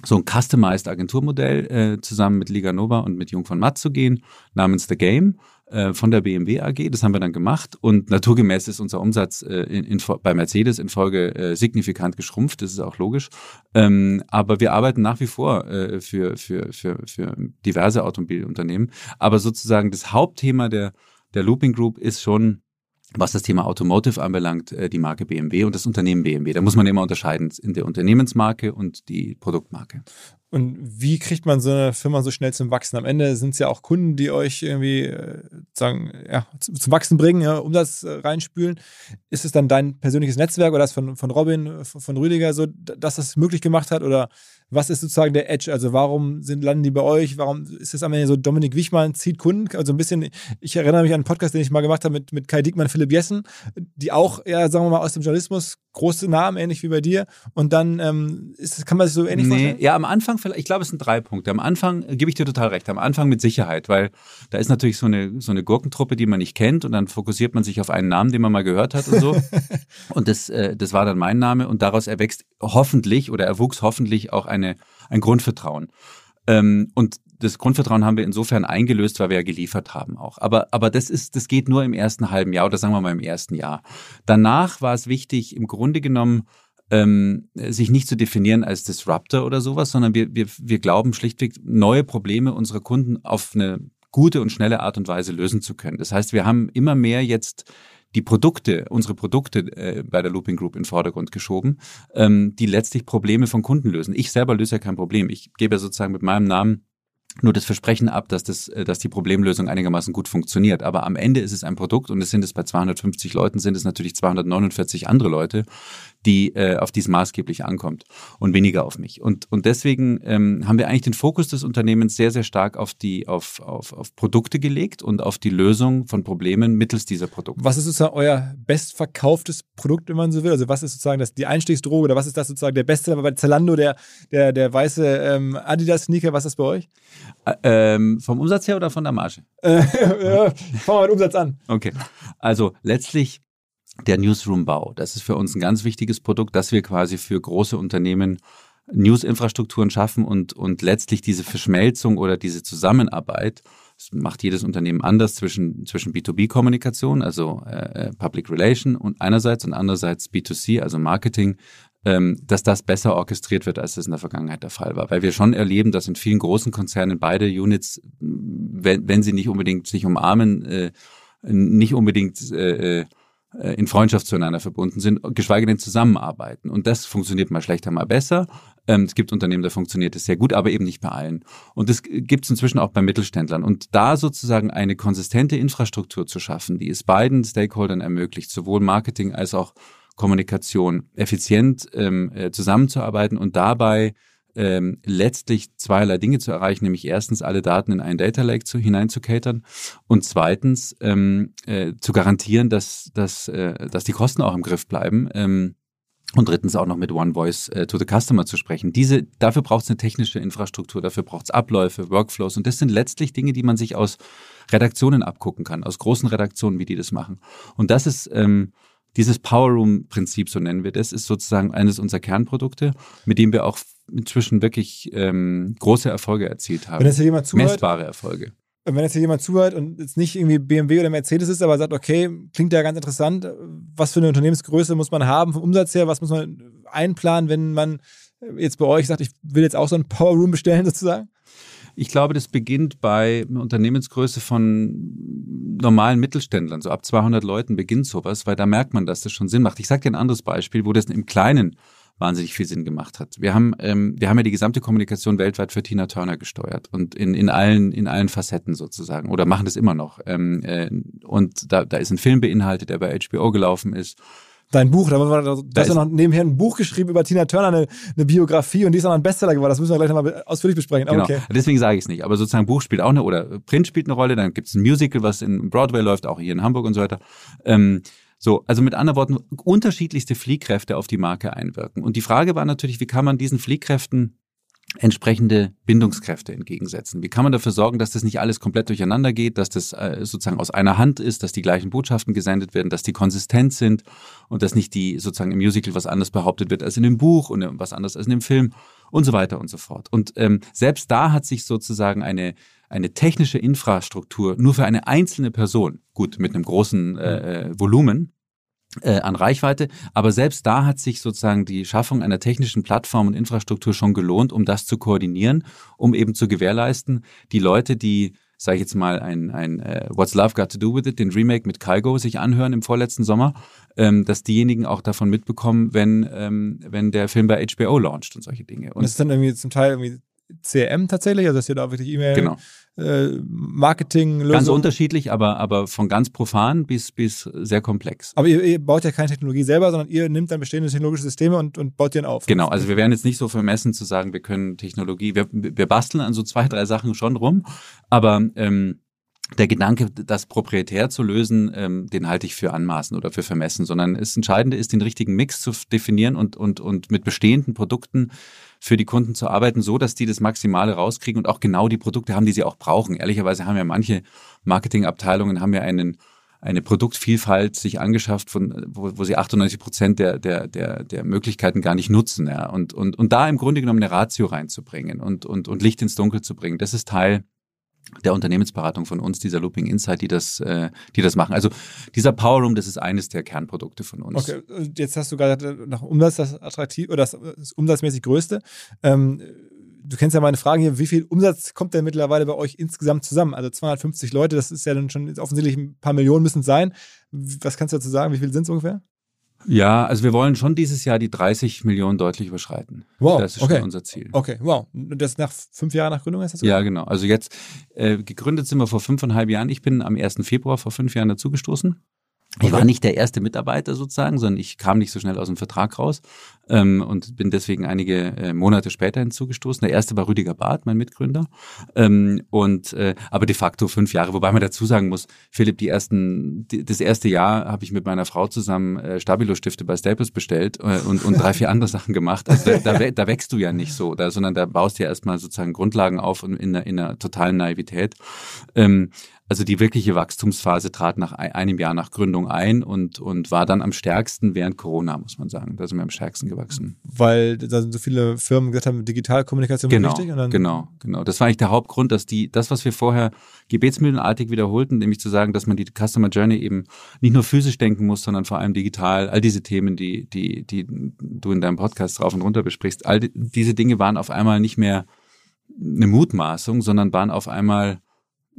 so ein customized Agenturmodell äh, zusammen mit Liga Nova und mit Jung von Matt zu gehen, namens The Game äh, von der BMW AG. Das haben wir dann gemacht und naturgemäß ist unser Umsatz äh, in, in, bei Mercedes in Folge äh, signifikant geschrumpft. Das ist auch logisch. Ähm, aber wir arbeiten nach wie vor äh, für, für, für, für diverse Automobilunternehmen. Aber sozusagen das Hauptthema der, der Looping Group ist schon was das Thema Automotive anbelangt, äh, die Marke BMW und das Unternehmen BMW. Da muss man immer unterscheiden in der Unternehmensmarke und die Produktmarke. Und wie kriegt man so eine Firma so schnell zum Wachsen? Am Ende sind es ja auch Kunden, die euch irgendwie äh, sagen, ja, zum Wachsen bringen, ja, Umsatz äh, reinspülen. Ist es dann dein persönliches Netzwerk oder das von, von Robin, von Rüdiger, so, dass das möglich gemacht hat? Oder was ist sozusagen der Edge? Also warum sind, landen die bei euch? Warum ist es am Ende so, Dominik Wichmann zieht Kunden? Also ein bisschen, ich erinnere mich an einen Podcast, den ich mal gemacht habe mit, mit Kai Diekmann, Philipp Jessen, die auch, ja, sagen wir mal, aus dem Journalismus große Namen, ähnlich wie bei dir. Und dann ähm, ist, kann man sich so ähnlich nee, vorstellen? Ja, am Anfang, ich glaube, es sind drei Punkte. Am Anfang äh, gebe ich dir total recht. Am Anfang mit Sicherheit, weil da ist natürlich so eine, so eine Gurkentruppe, die man nicht kennt und dann fokussiert man sich auf einen Namen, den man mal gehört hat und so. und das, äh, das war dann mein Name und daraus erwächst hoffentlich oder erwuchs hoffentlich auch eine, ein Grundvertrauen. Ähm, und das Grundvertrauen haben wir insofern eingelöst, weil wir ja geliefert haben auch. Aber, aber das ist, das geht nur im ersten halben Jahr oder sagen wir mal im ersten Jahr. Danach war es wichtig, im Grunde genommen, ähm, sich nicht zu definieren als Disruptor oder sowas, sondern wir, wir, wir glauben schlichtweg, neue Probleme unserer Kunden auf eine gute und schnelle Art und Weise lösen zu können. Das heißt, wir haben immer mehr jetzt die Produkte, unsere Produkte äh, bei der Looping Group in Vordergrund geschoben, ähm, die letztlich Probleme von Kunden lösen. Ich selber löse ja kein Problem. Ich gebe ja sozusagen mit meinem Namen nur das Versprechen ab, dass, das, äh, dass die Problemlösung einigermaßen gut funktioniert. Aber am Ende ist es ein Produkt und es sind es bei 250 Leuten, sind es natürlich 249 andere Leute, die äh, auf dies maßgeblich ankommt und weniger auf mich. Und, und deswegen ähm, haben wir eigentlich den Fokus des Unternehmens sehr, sehr stark auf die auf, auf, auf Produkte gelegt und auf die Lösung von Problemen mittels dieser Produkte. Was ist sozusagen euer bestverkauftes Produkt, wenn man so will? Also was ist sozusagen das, die Einstiegsdroge oder was ist das sozusagen der beste bei Zalando, der, der, der weiße ähm, Adidas-Sneaker, was ist das bei euch? ähm, vom Umsatz her oder von der Marge? Äh, fangen wir mit Umsatz an. Okay. Also letztlich der Newsroom-Bau. Das ist für uns ein ganz wichtiges Produkt, dass wir quasi für große Unternehmen News-Infrastrukturen schaffen und, und letztlich diese Verschmelzung oder diese Zusammenarbeit, das macht jedes Unternehmen anders zwischen, zwischen B2B-Kommunikation, also äh, äh, Public Relation und einerseits und andererseits B2C, also Marketing, ähm, dass das besser orchestriert wird, als das in der Vergangenheit der Fall war. Weil wir schon erleben, dass in vielen großen Konzernen beide Units, wenn, wenn sie nicht unbedingt sich umarmen, äh, nicht unbedingt äh, äh in Freundschaft zueinander verbunden sind, geschweige denn zusammenarbeiten. Und das funktioniert mal schlechter, mal besser. Ähm, es gibt Unternehmen, da funktioniert es sehr gut, aber eben nicht bei allen. Und das gibt es inzwischen auch bei Mittelständlern. Und da sozusagen eine konsistente Infrastruktur zu schaffen, die es beiden Stakeholdern ermöglicht, sowohl Marketing als auch Kommunikation effizient ähm, äh, zusammenzuarbeiten und dabei ähm, letztlich zweierlei Dinge zu erreichen, nämlich erstens alle Daten in einen Data Lake zu, hineinzukatern und zweitens ähm, äh, zu garantieren, dass, dass, äh, dass die Kosten auch im Griff bleiben. Ähm, und drittens auch noch mit One Voice äh, to the Customer zu sprechen. Diese, dafür braucht es eine technische Infrastruktur, dafür braucht es Abläufe, Workflows und das sind letztlich Dinge, die man sich aus Redaktionen abgucken kann, aus großen Redaktionen, wie die das machen. Und das ist ähm, dieses Power Room Prinzip, so nennen wir das, ist sozusagen eines unserer Kernprodukte, mit dem wir auch inzwischen wirklich ähm, große Erfolge erzielt haben. Wenn jetzt hier jemand zuhört, Messbare Erfolge. wenn jetzt hier jemand zuhört und jetzt nicht irgendwie BMW oder Mercedes ist, aber sagt, okay, klingt ja ganz interessant, was für eine Unternehmensgröße muss man haben vom Umsatz her, was muss man einplanen, wenn man jetzt bei euch sagt, ich will jetzt auch so ein Power Room bestellen sozusagen? Ich glaube, das beginnt bei einer Unternehmensgröße von normalen Mittelständlern. So ab 200 Leuten beginnt sowas, weil da merkt man, dass das schon Sinn macht. Ich sage dir ein anderes Beispiel, wo das im Kleinen wahnsinnig viel Sinn gemacht hat. Wir haben, ähm, wir haben ja die gesamte Kommunikation weltweit für Tina Turner gesteuert und in, in allen in allen Facetten sozusagen oder machen das immer noch. Ähm, äh, und da, da ist ein Film beinhaltet, der bei HBO gelaufen ist. Dein Buch, da, war, da, da ist noch nebenher ein Buch geschrieben über Tina Turner, eine, eine Biografie und die ist auch ein Bestseller geworden. Das müssen wir gleich nochmal ausführlich besprechen. Genau. okay. Deswegen sage ich es nicht. Aber sozusagen Buch spielt auch eine oder Print spielt eine Rolle. Dann gibt es ein Musical, was in Broadway läuft, auch hier in Hamburg und so weiter. Ähm, so, also mit anderen Worten, unterschiedlichste Fliehkräfte auf die Marke einwirken. Und die Frage war natürlich, wie kann man diesen Fliehkräften entsprechende Bindungskräfte entgegensetzen? Wie kann man dafür sorgen, dass das nicht alles komplett durcheinander geht, dass das äh, sozusagen aus einer Hand ist, dass die gleichen Botschaften gesendet werden, dass die konsistent sind und dass nicht die sozusagen im Musical was anderes behauptet wird als in dem Buch und was anderes als in dem Film und so weiter und so fort. Und ähm, selbst da hat sich sozusagen eine eine technische Infrastruktur nur für eine einzelne Person, gut mit einem großen äh, äh, Volumen, äh, an Reichweite. Aber selbst da hat sich sozusagen die Schaffung einer technischen Plattform und Infrastruktur schon gelohnt, um das zu koordinieren, um eben zu gewährleisten, die Leute, die sage ich jetzt mal, ein, ein äh, What's Love Got to Do With It, den Remake mit Kygo sich anhören im vorletzten Sommer, ähm, dass diejenigen auch davon mitbekommen, wenn, ähm, wenn der Film bei HBO launcht und solche Dinge. Und Und das ist dann irgendwie zum Teil irgendwie CRM tatsächlich, also dass ihr da wirklich E-Mail, genau. Äh, Marketing, Ganz Lösungen. unterschiedlich, aber, aber von ganz profan bis, bis sehr komplex. Aber ihr, ihr baut ja keine Technologie selber, sondern ihr nimmt dann bestehende technologische Systeme und, und baut die dann auf. Genau, also wir wären jetzt nicht so vermessen zu sagen, wir können Technologie, wir, wir basteln an so zwei, drei Sachen schon rum, aber ähm, der Gedanke, das proprietär zu lösen, ähm, den halte ich für anmaßen oder für vermessen, sondern das Entscheidende ist, den richtigen Mix zu definieren und, und, und mit bestehenden Produkten für die Kunden zu arbeiten, so dass die das Maximale rauskriegen und auch genau die Produkte haben, die sie auch brauchen. Ehrlicherweise haben ja manche Marketingabteilungen haben ja einen eine Produktvielfalt sich angeschafft, von, wo, wo sie 98 Prozent der, der, der, der Möglichkeiten gar nicht nutzen. Ja. Und, und, und da im Grunde genommen eine Ratio reinzubringen und, und, und Licht ins Dunkel zu bringen, das ist Teil der Unternehmensberatung von uns, dieser Looping Insight, die das, äh, die das machen. Also dieser Power Room, das ist eines der Kernprodukte von uns. Okay, und jetzt hast du gerade nach Umsatz das attraktiv oder das, das umsatzmäßig größte. Ähm, du kennst ja meine Frage hier, wie viel Umsatz kommt denn mittlerweile bei euch insgesamt zusammen? Also 250 Leute, das ist ja dann schon offensichtlich ein paar Millionen müssen es sein. Was kannst du dazu sagen? Wie viel sind es ungefähr? Ja, also wir wollen schon dieses Jahr die 30 Millionen deutlich überschreiten. Wow, Das ist okay. schon unser Ziel. Okay, wow. Und das nach fünf Jahren nach Gründung ist das so? Ja, genau. Also jetzt äh, gegründet sind wir vor fünfeinhalb Jahren. Ich bin am 1. Februar vor fünf Jahren dazugestoßen. Ich Okay. war nicht der erste Mitarbeiter sozusagen, sondern ich kam nicht so schnell aus dem Vertrag raus ähm, und bin deswegen einige äh, Monate später hinzugestoßen. Der erste war Rüdiger Barth, mein Mitgründer. Ähm, und äh, aber de facto fünf Jahre, wobei man dazu sagen muss, Philipp, die ersten, die, das erste Jahr habe ich mit meiner Frau zusammen äh, Stabilo-Stifte bei Staples bestellt äh, und, und drei, vier andere Sachen gemacht. Also da, da, da wächst du ja nicht so, da, sondern da baust du ja erstmal sozusagen Grundlagen auf und in einer, in einer totalen Naivität. Ähm, also die wirkliche Wachstumsphase trat nach ein- einem Jahr nach Gründung ein und, und war dann am stärksten während Corona, muss man sagen. Da sind wir am stärksten gewachsen. Weil da sind so viele Firmen gesagt haben, Digitalkommunikation ist Genau, wichtig. Genau, genau. Das war eigentlich der Hauptgrund, dass die, das, was wir vorher gebetsmühlenartig wiederholten, nämlich zu sagen, dass man die Customer Journey eben nicht nur physisch denken muss, sondern vor allem digital, all diese Themen, die, die, die du in deinem Podcast rauf und runter besprichst, all die, diese Dinge waren auf einmal nicht mehr eine Mutmaßung, sondern waren auf einmal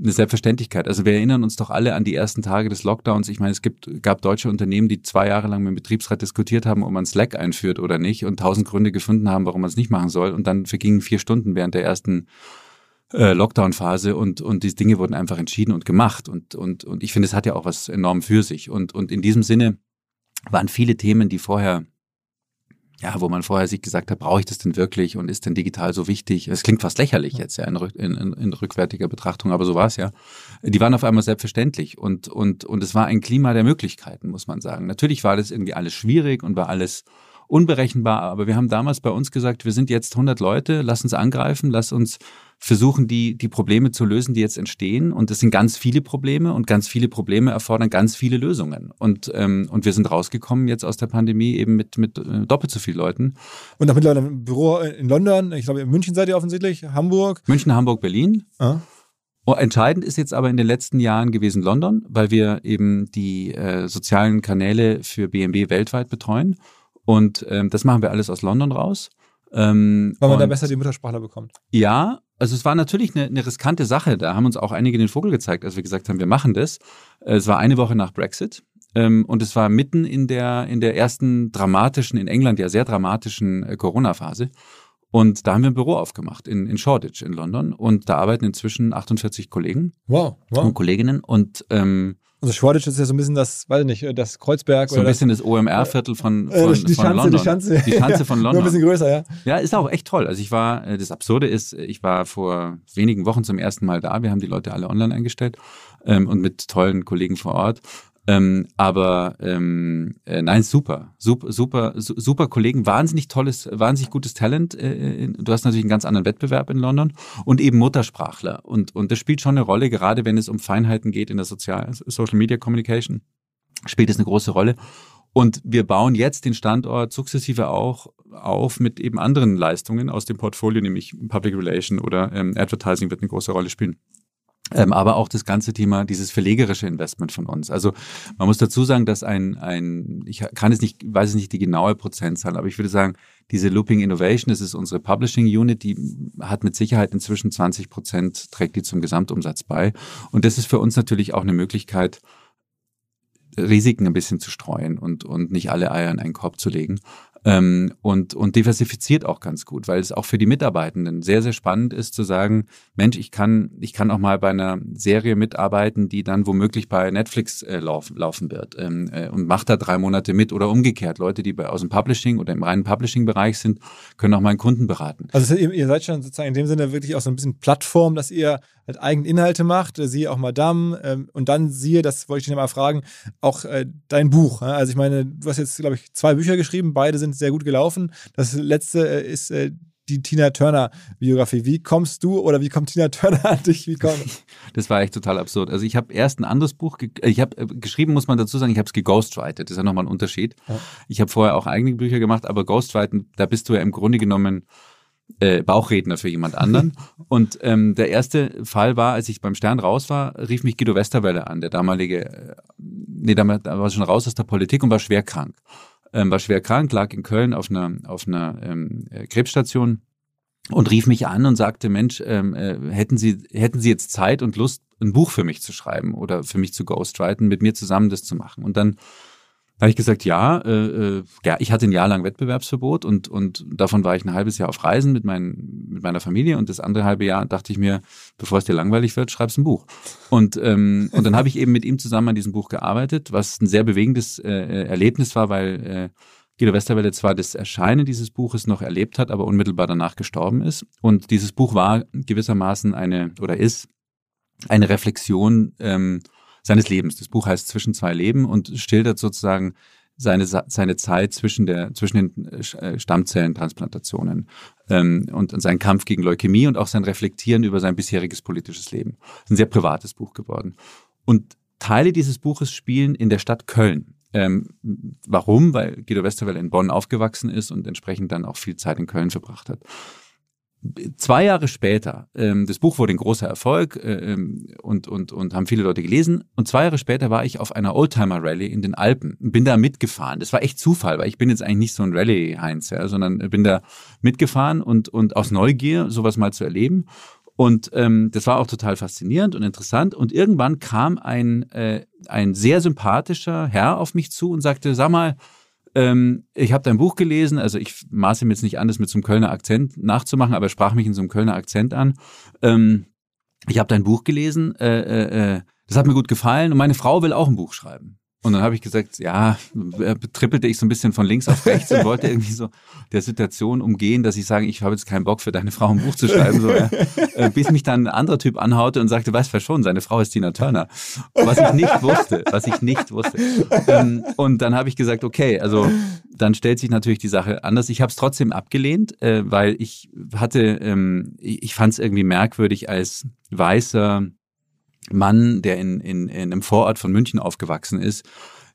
eine Selbstverständlichkeit. Also wir erinnern uns doch alle an die ersten Tage des Lockdowns. Ich meine, es gibt, gab deutsche Unternehmen, die zwei Jahre lang mit dem Betriebsrat diskutiert haben, ob man Slack einführt oder nicht und tausend Gründe gefunden haben, warum man es nicht machen soll. Und dann vergingen vier Stunden während der ersten äh, Lockdown-Phase und, und diese Dinge wurden einfach entschieden und gemacht. Und, und, und ich finde, es hat ja auch was enorm für sich. Und, und in diesem Sinne waren viele Themen, die vorher ja, wo man vorher sich gesagt hat, brauche ich das denn wirklich und ist denn digital so wichtig? Es klingt fast lächerlich jetzt ja in, in, in, rückwärtiger Betrachtung, aber so war es ja. Die waren auf einmal selbstverständlich und, und, und es war ein Klima der Möglichkeiten, muss man sagen. Natürlich war das irgendwie alles schwierig und war alles unberechenbar, aber wir haben damals bei uns gesagt, wir sind jetzt 100 Leute, lass uns angreifen, lass uns versuchen, die, die Probleme zu lösen, die jetzt entstehen. Und es sind ganz viele Probleme und ganz viele Probleme erfordern ganz viele Lösungen. Und, ähm, und wir sind rausgekommen jetzt aus der Pandemie eben mit, mit äh, doppelt so vielen Leuten. Und auch mittlerweile ein Büro in London, ich glaube in München seid ihr offensichtlich, Hamburg. München, Hamburg, Berlin. Ah. Oh, entscheidend ist jetzt aber in den letzten Jahren gewesen London, weil wir eben die äh, sozialen Kanäle für BMW weltweit betreuen. Und ähm, das machen wir alles aus London raus. Ähm, Weil man da besser die Muttersprachler bekommt. Ja, also es war natürlich eine, eine riskante Sache. Da haben uns auch einige den Vogel gezeigt, als wir gesagt haben, wir machen das. Äh, es war eine Woche nach Brexit. Ähm, und es war mitten in der, in der ersten dramatischen, in England ja sehr dramatischen äh, Corona-Phase. Und da haben wir ein Büro aufgemacht in, in Shoreditch in London. Und da arbeiten inzwischen 48 Kollegen wow, wow. und Kolleginnen. Und ähm, also Shoreditch ist ja so ein bisschen das, weiß ich nicht, das Kreuzberg. So ein bisschen das, das OMR-Viertel von, äh, von, die, von Schanze, London. Die Schanze, die Schanze von London. Nur ein bisschen größer, ja. Ja, ist auch echt toll. Also ich war, äh, das Absurde ist, ich war vor wenigen Wochen zum ersten Mal da. Wir haben die Leute alle online eingestellt ähm, und mit tollen Kollegen vor Ort. Ähm, aber ähm, äh, nein, super, super, super, super Kollegen, wahnsinnig tolles, wahnsinnig gutes Talent. Äh, du hast natürlich einen ganz anderen Wettbewerb in London und eben Muttersprachler. Und, und das spielt schon eine Rolle, gerade wenn es um Feinheiten geht in der Sozial Social Media Communication, spielt es eine große Rolle. Und wir bauen jetzt den Standort sukzessive auch auf mit eben anderen Leistungen aus dem Portfolio, nämlich Public Relation oder ähm, Advertising wird eine große Rolle spielen. Ähm, aber auch das ganze Thema, dieses verlegerische Investment von uns. Also man muss dazu sagen, dass ein, ein ich kann es nicht, weiß es nicht die genaue Prozentzahl, aber ich würde sagen, diese Looping Innovation, das ist unsere Publishing Unit, die hat mit Sicherheit inzwischen 20 Prozent, trägt die zum Gesamtumsatz bei. Und das ist für uns natürlich auch eine Möglichkeit, Risiken ein bisschen zu streuen und, und nicht alle Eier in einen Korb zu legen. Ähm, und, und diversifiziert auch ganz gut, weil es auch für die Mitarbeitenden sehr, sehr spannend ist zu sagen, Mensch, ich kann, ich kann auch mal bei einer Serie mitarbeiten, die dann womöglich bei Netflix äh, lauf, laufen wird ähm, äh, und macht da drei Monate mit oder umgekehrt. Leute, die bei, aus dem Publishing oder im reinen Publishing-Bereich sind, können auch mal einen Kunden beraten. Also ihr, seid schon sozusagen in dem Sinne wirklich auch so ein bisschen Plattform, dass ihr halt eigene Inhalte macht, äh, siehe auch Madame ähm, und dann siehe, das wollte ich dich mal fragen, auch äh, dein Buch. Also ich meine, du hast jetzt, glaube ich, zwei Bücher geschrieben, beide sind sehr gut gelaufen. Das letzte äh, ist äh, die Tina Turner Biografie. Wie kommst du oder wie kommt Tina Turner an dich? Wie komm? Das war echt total absurd. Also ich habe erst ein anderes Buch, äh, ich habe geschrieben, muss man dazu sagen, ich habe es geghostwritet. Das ist ja nochmal ein Unterschied. Ja. Ich habe vorher auch eigene Bücher gemacht, aber Ghostwriten, da bist du ja im Grunde genommen äh, Bauchredner für jemand anderen. Und ähm, der erste Fall war, als ich beim Stern raus war, rief mich Guido Westerwelle an, der damalige, äh, nee, da war schon raus aus der Politik und war schwer krank. Ähm, war schwer krank, lag in Köln auf einer, auf einer ähm, äh, Krebsstation und rief mich an und sagte, Mensch, ähm, äh, hätten Sie, hätten Sie jetzt Zeit und Lust, ein Buch für mich zu schreiben oder für mich zu ghostwriten, mit mir zusammen das zu machen? Und dann habe ich gesagt, ja, äh, äh, ja, ich hatte ein Jahr lang Wettbewerbsverbot und, und davon war ich ein halbes Jahr auf Reisen mit, mein, mit meiner Familie und das andere halbe Jahr dachte ich mir, bevor es dir langweilig wird, schreibst ein Buch. Und, ähm, und dann habe ich eben mit ihm zusammen an diesem Buch gearbeitet, was ein sehr bewegendes äh, Erlebnis war, weil äh, Guido Westerwelle zwar das Erscheinen dieses Buches noch erlebt hat, aber unmittelbar danach gestorben ist. Und dieses Buch war gewissermaßen eine oder ist eine Reflexion ähm, seines Lebens. Das Buch heißt Zwischen zwei Leben und schildert sozusagen seine, seine Zeit zwischen, der, zwischen den äh, Stammzellentransplantationen ähm, und, seinen Kampf gegen Leukämie und auch sein Reflektieren über sein bisheriges politisches Leben. Das ist ein sehr privates Buch geworden. Und Teile dieses Buches spielen in der Stadt Köln. Ähm, warum? Weil Guido Westerwelle in Bonn aufgewachsen ist und entsprechend dann auch viel Zeit in Köln verbracht hat zwei Jahre später, ähm, das Buch wurde ein großer Erfolg äh, ähm, und, und, und haben viele Leute gelesen. Und zwei Jahre später war ich auf einer Oldtimer-Rallye in den Alpen und bin da mitgefahren. Das war echt Zufall, weil ich bin jetzt eigentlich nicht so ein Rallye-Heinz, ja, sondern bin da mitgefahren und, und aus Neugier sowas mal zu erleben. Und ähm, das war auch total faszinierend und interessant. Und irgendwann kam ein, äh, ein sehr sympathischer Herr auf mich zu und sagte, sag mal, ähm, ich habe dein Buch gelesen, also ich maße mir jetzt nicht an, das mit so einem Kölner Akzent nachzumachen, aber er sprach mich in so einem Kölner Akzent an. Ähm, ich habe dein Buch gelesen, äh, äh, äh, das hat mir gut gefallen und meine Frau will auch ein Buch schreiben. Und dann habe ich gesagt, ja, äh, trippelte ich so ein bisschen von links auf rechts und wollte irgendwie so der Situation umgehen, dass ich sage, ich habe jetzt keinen Bock für deine Frau ein Buch zu schreiben. So. Äh, bis mich dann ein anderer Typ anhaute und sagte, weißt du schon, seine Frau ist Tina Turner. Was ich nicht wusste, was ich nicht wusste. Ähm, und dann habe ich gesagt, okay, also dann stellt sich natürlich die Sache anders. Ich habe es trotzdem abgelehnt, äh, weil ich hatte, ähm, ich fand es irgendwie merkwürdig als weißer Mann, der in, in, in einem Vorort von München aufgewachsen ist,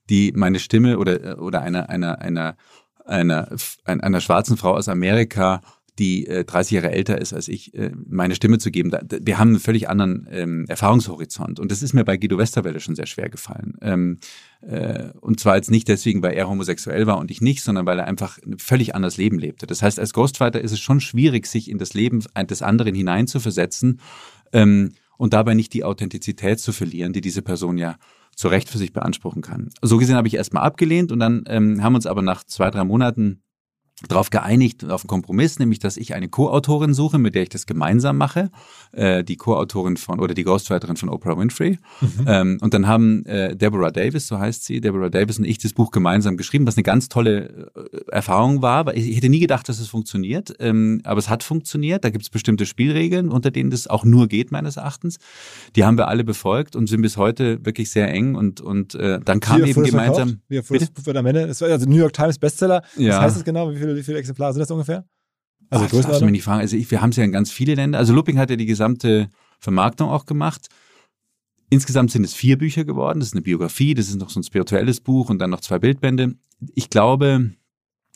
die meine Stimme oder, oder einer, einer, einer, einer, einer, schwarzen Frau aus Amerika die äh, 30 Jahre älter ist als ich, äh, meine Stimme zu geben. Da, wir haben einen völlig anderen ähm, Erfahrungshorizont. Und das ist mir bei Guido Westerwelle schon sehr schwer gefallen. Ähm, äh, und zwar jetzt nicht deswegen, weil er homosexuell war und ich nicht, sondern weil er einfach ein völlig anderes Leben lebte. Das heißt, als Ghostwriter ist es schon schwierig, sich in das Leben des anderen hineinzuversetzen. Ähm, und dabei nicht die Authentizität zu verlieren, die diese Person ja zu Recht für sich beanspruchen kann. So gesehen habe ich erstmal abgelehnt und dann ähm, haben uns aber nach zwei, drei Monaten darauf geeinigt, auf einen Kompromiss, nämlich, dass ich eine Co-Autorin suche, mit der ich das gemeinsam mache, äh, die Co-Autorin von oder die Ghostwriterin von Oprah Winfrey. Mhm. Ähm, und dann haben äh, Deborah Davis, so heißt sie, Deborah Davis und ich das Buch gemeinsam geschrieben, was eine ganz tolle äh, Erfahrung war, weil ich, ich, hätte nie gedacht, dass es funktioniert, ähm, aber es hat funktioniert. Da gibt es bestimmte Spielregeln, unter denen das auch nur geht, meines Erachtens. Die haben wir alle befolgt und sind bis heute wirklich sehr eng und, und äh, dann kam eben gemeinsam. Wie Wie das am Ende? Es war also New York Times Bestseller. Ja. Was heißt es genau? Wie viel viele, wie viele Exemplare sind das ungefähr? Also Ach, darfst du mir nicht fragen. Also ich, wir haben es ja in ganz viele Länder. Also Looping hat ja die gesamte Vermarktung auch gemacht. Insgesamt sind es vier Bücher geworden. Das ist eine Biografie, das ist noch so ein spirituelles Buch und dann noch zwei Bildbände. Ich glaube,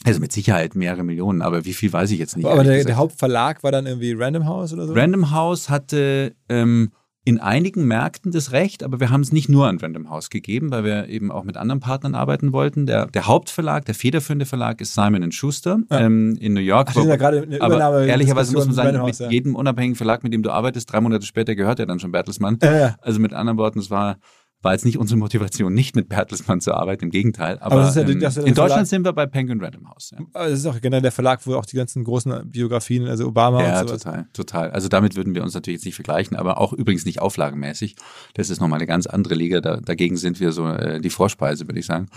also mit Sicherheit mehrere Millionen, aber wie viel weiß ich jetzt nicht. Aber der, der, Hauptverlag war dann irgendwie Random House oder so? Random House hatte ähm, in einigen Märkten das Recht, aber wir haben es nicht nur an Random House gegeben, weil wir eben auch mit anderen Partnern arbeiten wollten. Der, der Hauptverlag, der federführende Verlag ist Simon Schuster ja. ähm, in New York. Ach, ja gerade eine aber ehrlicherweise muss man sagen, House, mit ja. jedem unabhängigen Verlag, mit dem du arbeitest, drei Monate später gehört er dann schon Bertelsmann. Also mit anderen Worten, es war war jetzt nicht unsere Motivation, nicht mit Bertelsmann zu arbeiten, im Gegenteil. Aber, aber ja, ähm, ja in Deutschland sind wir bei Penguin Random House. Ja. Das ist auch generell der Verlag, wo auch die ganzen großen Biografien, also Obama ja, und sowas. total, total. Also damit würden wir uns natürlich jetzt nicht vergleichen, aber auch übrigens nicht auflagenmäßig. Das ist nochmal eine ganz andere Liga. Da, dagegen sind wir so äh, die Vorspeise, würde ich sagen.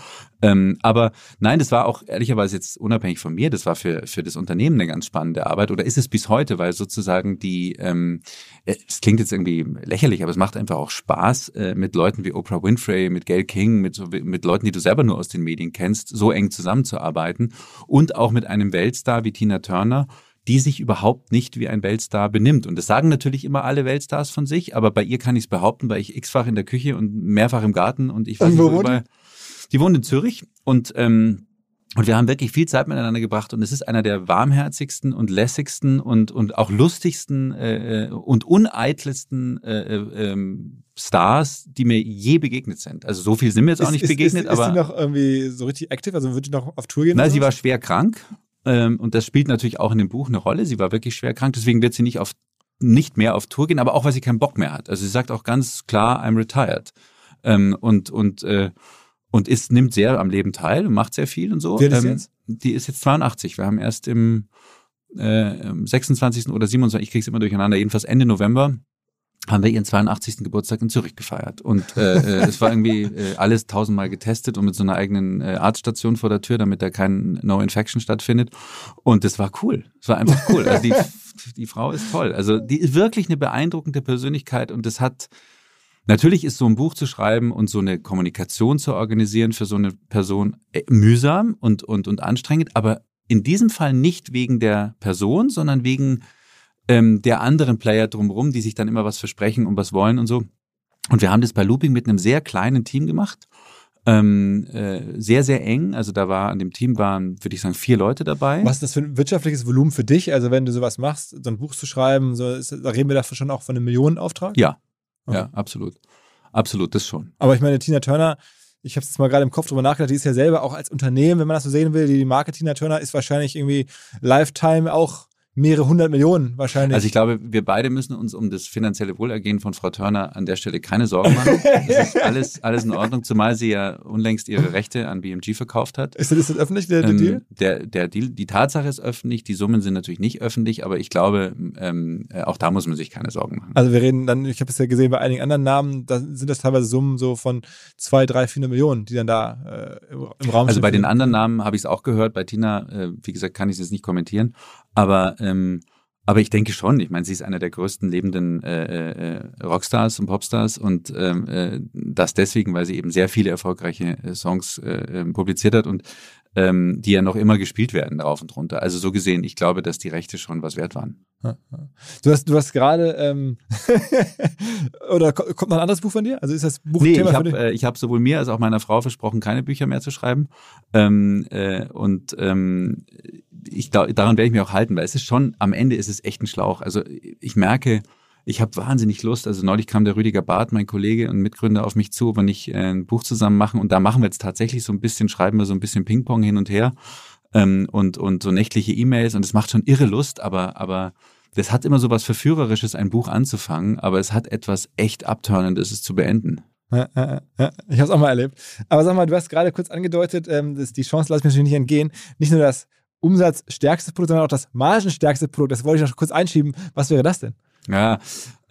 Ähm, aber nein, das war auch ehrlicherweise jetzt unabhängig von mir. Das war für, für das Unternehmen eine ganz spannende Arbeit oder ist es bis heute, weil sozusagen die, ähm, äh, es klingt jetzt irgendwie lächerlich, aber es macht einfach auch Spaß, äh, mit Leuten wie Oprah Winfrey, mit Gail King, mit, so, mit Leuten, die du selber nur aus den Medien kennst, so eng zusammenzuarbeiten und auch mit einem Weltstar wie Tina Turner, die sich überhaupt nicht wie ein Weltstar benimmt. Und das sagen natürlich immer alle Weltstars von sich, aber bei ihr kann ich es behaupten, weil ich x-fach in der Küche und mehrfach im Garten und ich weiß nicht, wo. Die wohnt in Zürich und ähm, und wir haben wirklich viel Zeit miteinander gebracht und es ist einer der warmherzigsten und lässigsten und, und auch lustigsten äh, äh und uneitlsten äh, äh, ähm, Stars, die mir je begegnet sind. Also so viel sind mir jetzt auch nicht ist, begegnet. Ist, ist, aber ist sie noch irgendwie so richtig aktiv? Also würde die noch auf Tour gehen? Nein, sie war schwer krank ähm, und das spielt natürlich auch in dem Buch eine Rolle. Sie war wirklich schwer krank, deswegen wird sie nicht auf nicht mehr auf Tour gehen, aber auch weil sie keinen Bock mehr hat. Also sie sagt auch ganz klar, I'm retired. Ähm, und und äh, und ist nimmt sehr am Leben teil und macht sehr viel und so. Wer ist ähm, jetzt? Die ist jetzt 82. Wir haben erst im äh, 26. oder 27. Ich krieg's immer durcheinander. Jedenfalls Ende November haben wir ihren 82. Geburtstag in Zürich gefeiert. Und äh, äh, es war irgendwie äh, alles tausendmal getestet und mit so einer eigenen äh, Arztstation vor der Tür, damit da kein No-Infection stattfindet. Und das war cool. Es war einfach cool. Also die, die Frau ist toll. Also die ist wirklich eine beeindruckende Persönlichkeit und das hat Natürlich ist so ein Buch zu schreiben und so eine Kommunikation zu organisieren für so eine Person äh, mühsam und, und, und anstrengend, aber in diesem Fall nicht wegen der Person, sondern wegen ähm, der anderen Player drumherum, die sich dann immer was versprechen und was wollen und so. Und wir haben das bei Looping mit einem sehr kleinen Team gemacht. Ähm, äh, sehr, sehr eng. Also da war an dem Team waren, würde ich sagen, vier Leute dabei. Was ist das für ein wirtschaftliches Volumen für dich? Also wenn du sowas machst, so ein Buch zu schreiben, so ist, da reden wir dafür schon auch von einem Millionenauftrag? Ja, okay. ja, absolut. Absolut, das schon. Aber ich meine, Tina Turner, ich habe jetzt mal gerade im Kopf drüber nachgedacht, die ist ja selber auch als Unternehmen, wenn man das so sehen will, die Marketing Turner ist wahrscheinlich irgendwie Lifetime auch mehrere hundert Millionen wahrscheinlich. Also ich glaube, wir beide müssen uns um das finanzielle Wohlergehen von Frau Törner an der Stelle keine Sorgen machen. Das ist alles, alles in Ordnung, zumal sie ja unlängst ihre Rechte an BMG verkauft hat. Ist das, ist das öffentlich, der, der Ähm, Deal? Der, der Deal, die Tatsache ist öffentlich, die Summen sind natürlich nicht öffentlich, aber ich glaube, ähm, äh, auch da muss man sich keine Sorgen machen. Also wir reden dann, ich habe es ja gesehen bei einigen anderen Namen, da sind das teilweise Summen so von zwei, drei, 400 Millionen, die dann da äh, im, Raum Also stehen. bei den anderen Namen habe ich es auch gehört, bei Tina, äh, wie gesagt, kann ich es jetzt nicht kommentieren, aber ähm, aber ich denke schon, ich meine, sie ist einer der größten lebenden äh, äh, Rockstars und Popstars und ähm, äh, das deswegen, weil sie eben sehr viele erfolgreiche äh, Songs äh, äh, publiziert hat. Und ähm, die ja noch immer gespielt werden, rauf und runter. Also so gesehen, ich glaube, dass die Rechte schon was wert waren. Du hast, du hast gerade, ähm, oder ko- kommt noch ein anderes Buch von dir? Also ist das Buch Nee, ich Thema für habe äh, ich hab sowohl mir als auch meiner Frau versprochen, keine Bücher mehr zu schreiben. Ähm, äh, und ähm, ich, da- daran werde ich mich auch halten, weil es ist schon, am Ende ist es echt ein Schlauch. Also ich merke, ich habe wahnsinnig Lust. Also neulich kam der Rüdiger Barth, mein Kollege und Mitgründer, auf mich zu, ob wir nicht äh, ein Buch zusammen machen. Und da machen wir jetzt tatsächlich so ein bisschen, schreiben wir so ein bisschen Ping-Pong hin und her ähm, und, und so nächtliche E-Mails. Und es macht schon irre Lust, aber, aber das hat immer so was Verführerisches, ein Buch anzufangen, aber es hat etwas echt Abturnendes, es zu beenden. Ja, ja. Ich habe es auch mal erlebt. Aber sag mal, du hast gerade kurz angedeutet, ähm, dass die Chance lasse ich mir natürlich nicht entgehen. Nicht nur das umsatzstärkste Produkt, sondern auch das margenstärkste Produkt. Das wollte ich noch kurz einschieben. Was wäre das denn? Ja,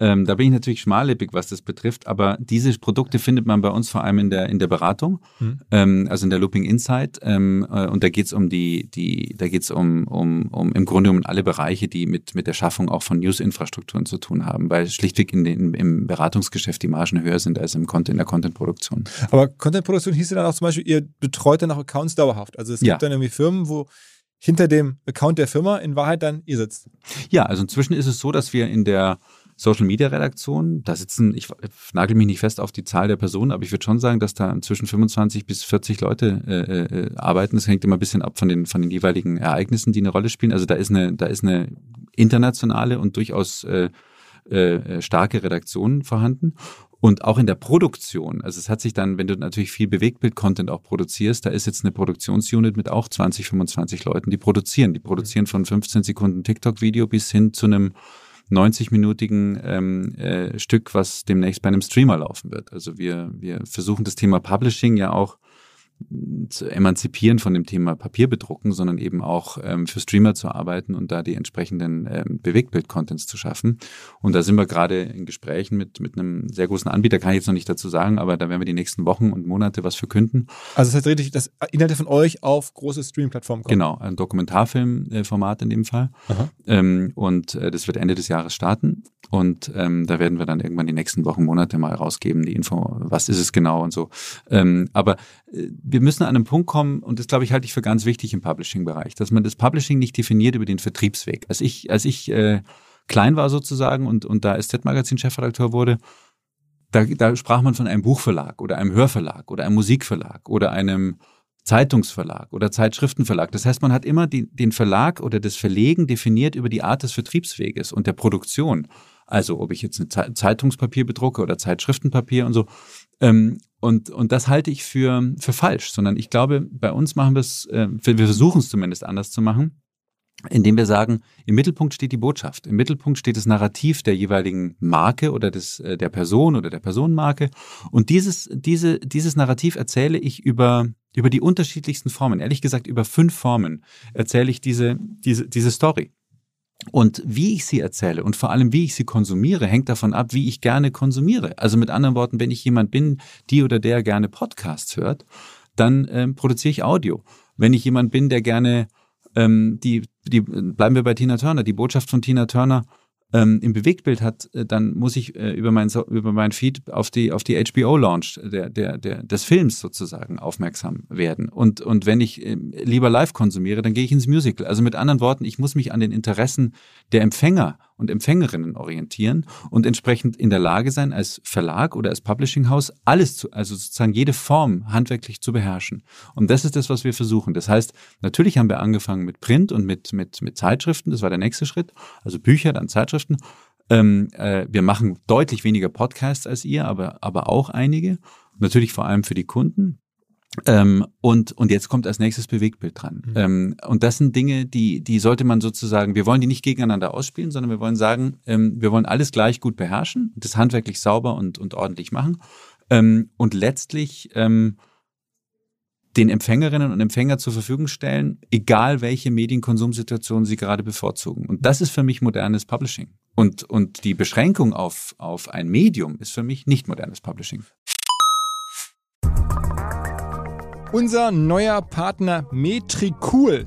ähm, da bin ich natürlich schmallippig, was das betrifft, aber diese Produkte findet man bei uns vor allem in der in der Beratung, Mhm. ähm, also in der Looping Insight. Ähm, äh, und da geht's um die, die, da geht's um, um, um im Grunde um alle Bereiche, die mit, mit der Schaffung auch von News-Infrastrukturen zu tun haben, weil schlichtweg in den, im Beratungsgeschäft die Margen höher sind als im Content, in der Content-Produktion. Aber Content-Produktion hieß ja dann auch zum Beispiel, ihr betreut dann auch Accounts dauerhaft. Also es Ja. gibt dann irgendwie Firmen, wo hinter dem Account der Firma in Wahrheit dann ihr sitzt. Ja, also inzwischen ist es so, dass wir in der Social Media Redaktion, da sitzen, ich nagel mich nicht fest auf die Zahl der Personen, aber ich würde schon sagen, dass da inzwischen 25 bis 40 Leute äh, äh, arbeiten. Das hängt immer ein bisschen ab von den von den jeweiligen Ereignissen, die eine Rolle spielen. Also da ist eine da ist eine internationale und durchaus äh, äh, starke Redaktion vorhanden. Und auch in der Produktion, also es hat sich dann, wenn du natürlich viel Bewegtbild-Content auch produzierst, da ist jetzt eine Produktionsunit mit auch 20, 25 Leuten, die produzieren. Die produzieren von 15 Sekunden TikTok-Video bis hin zu einem 90-minütigen ähm, äh, Stück, was demnächst bei einem Streamer laufen wird. Also wir, wir versuchen das Thema Publishing ja auch zu emanzipieren von dem Thema Papierbedrucken, sondern eben auch ähm, für Streamer zu arbeiten und da die entsprechenden ähm, Bewegtbild-Contents zu schaffen. Und da sind wir gerade in Gesprächen mit, mit einem sehr großen Anbieter, kann ich jetzt noch nicht dazu sagen, aber da werden wir die nächsten Wochen und Monate was verkünden. Also das heißt richtig, dass Inhalte von euch auf große Stream-Plattformen kommen. Genau, ein Dokumentarfilmformat in dem Fall. Ähm, und äh, das wird Ende des Jahres starten. Und ähm, da werden wir dann irgendwann die nächsten Wochen, Monate mal rausgeben, die Info, was ist es genau und so. Ähm, aber äh, wir müssen an einen Punkt kommen, und das glaube ich halte ich für ganz wichtig im Publishing-Bereich, dass man das Publishing nicht definiert über den Vertriebsweg. Als ich, als ich äh, klein war sozusagen und, und da SZ-Magazin-Chefredakteur wurde, da, da sprach man von einem Buchverlag oder einem Hörverlag oder einem Musikverlag oder einem Zeitungsverlag oder Zeitschriftenverlag. Das heißt, man hat immer die, den Verlag oder das Verlegen definiert über die Art des Vertriebsweges und der Produktion. Also ob ich jetzt ein Ze- Zeitungspapier bedrucke oder Zeitschriftenpapier und so. Ähm, und, und das halte ich für, für falsch, sondern ich glaube, bei uns machen wir es, äh, wir versuchen es zumindest anders zu machen, indem wir sagen, im Mittelpunkt steht die Botschaft, im Mittelpunkt steht das Narrativ der jeweiligen Marke oder des, äh, der Person oder der Personenmarke. Und dieses, diese, dieses Narrativ erzähle ich über, über die unterschiedlichsten Formen. Ehrlich gesagt, über fünf Formen erzähle ich diese, diese, diese Story. Und wie ich sie erzähle und vor allem wie ich sie konsumiere, hängt davon ab, wie ich gerne konsumiere. Also mit anderen Worten, wenn ich jemand bin, die oder der gerne Podcasts hört, dann ähm, produziere ich Audio. Wenn ich jemand bin, der gerne ähm, die, die, bleiben wir bei Tina Turner, die Botschaft von Tina Turner ähm, im Bewegtbild hat, äh, dann muss ich äh, über mein So- über mein Feed auf die auf die HBO Launch der der der des Films sozusagen aufmerksam werden und und wenn ich ähm, lieber live konsumiere, dann gehe ich ins Musical. Also mit anderen Worten, ich muss mich an den Interessen der Empfänger und Empfängerinnen orientieren und entsprechend in der Lage sein, als Verlag oder als Publishing-Haus alles zu, also sozusagen jede Form handwerklich zu beherrschen. Und das ist das, was wir versuchen. Das heißt, natürlich haben wir angefangen mit Print und mit, mit, mit Zeitschriften. Das war der nächste Schritt. Also Bücher, dann Zeitschriften. Ähm, äh, wir machen deutlich weniger Podcasts als ihr, aber, aber auch einige. Natürlich vor allem für die Kunden. Ähm, und, und jetzt kommt als nächstes Bewegtbild dran. Mhm. Ähm, und das sind Dinge, die, die sollte man sozusagen, wir wollen die nicht gegeneinander ausspielen, sondern wir wollen sagen, ähm, wir wollen alles gleich gut beherrschen, das handwerklich sauber und, und ordentlich machen. Ähm, und letztlich ähm, den Empfängerinnen und Empfänger zur Verfügung stellen, egal welche Medienkonsumsituation sie gerade bevorzugen. Und das ist für mich modernes Publishing. Und, und die Beschränkung auf, auf ein Medium ist für mich nicht modernes Publishing. Unser neuer Partner Metricool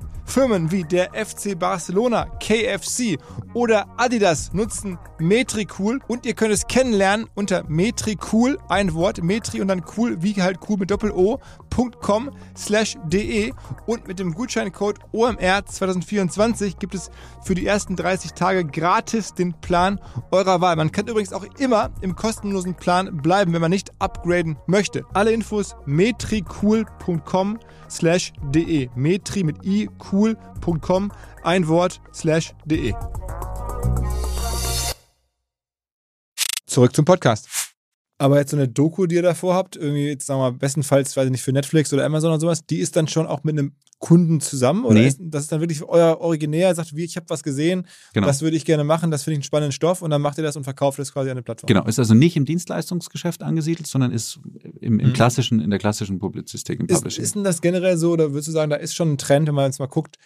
Firmen wie der FC Barcelona, KFC oder Adidas nutzen Metricool und ihr könnt es kennenlernen unter Metricool, ein Wort, Metri und dann cool, wie halt cool mit Doppel-O.com slash de und mit dem Gutscheincode OMR 2024 gibt es für die ersten 30 Tage gratis den Plan eurer Wahl. Man kann übrigens auch immer im kostenlosen Plan bleiben, wenn man nicht upgraden möchte. Alle Infos metricool.com slash de. Metri mit i, cool.com, ein Wort, slash de. Zurück zum Podcast. Aber jetzt so eine Doku, die ihr davor habt, irgendwie jetzt sagen wir mal, bestenfalls, weiß ich nicht, für Netflix oder Amazon oder sowas, die ist dann schon auch mit einem Kunden zusammen? Oder Nee. ist, das ist dann wirklich euer Originär, sagt, wie, ich habe was gesehen, Genau. das würde ich gerne machen, das finde ich einen spannenden Stoff und dann macht ihr das und verkauft es quasi an eine Plattform. Genau, ist also nicht im Dienstleistungsgeschäft angesiedelt, sondern ist im, im Mhm. klassischen, in der klassischen Publizistik, im Ist, Publishing. ist denn das generell so, oder würdest du sagen, da ist schon ein Trend, wenn man jetzt mal guckt,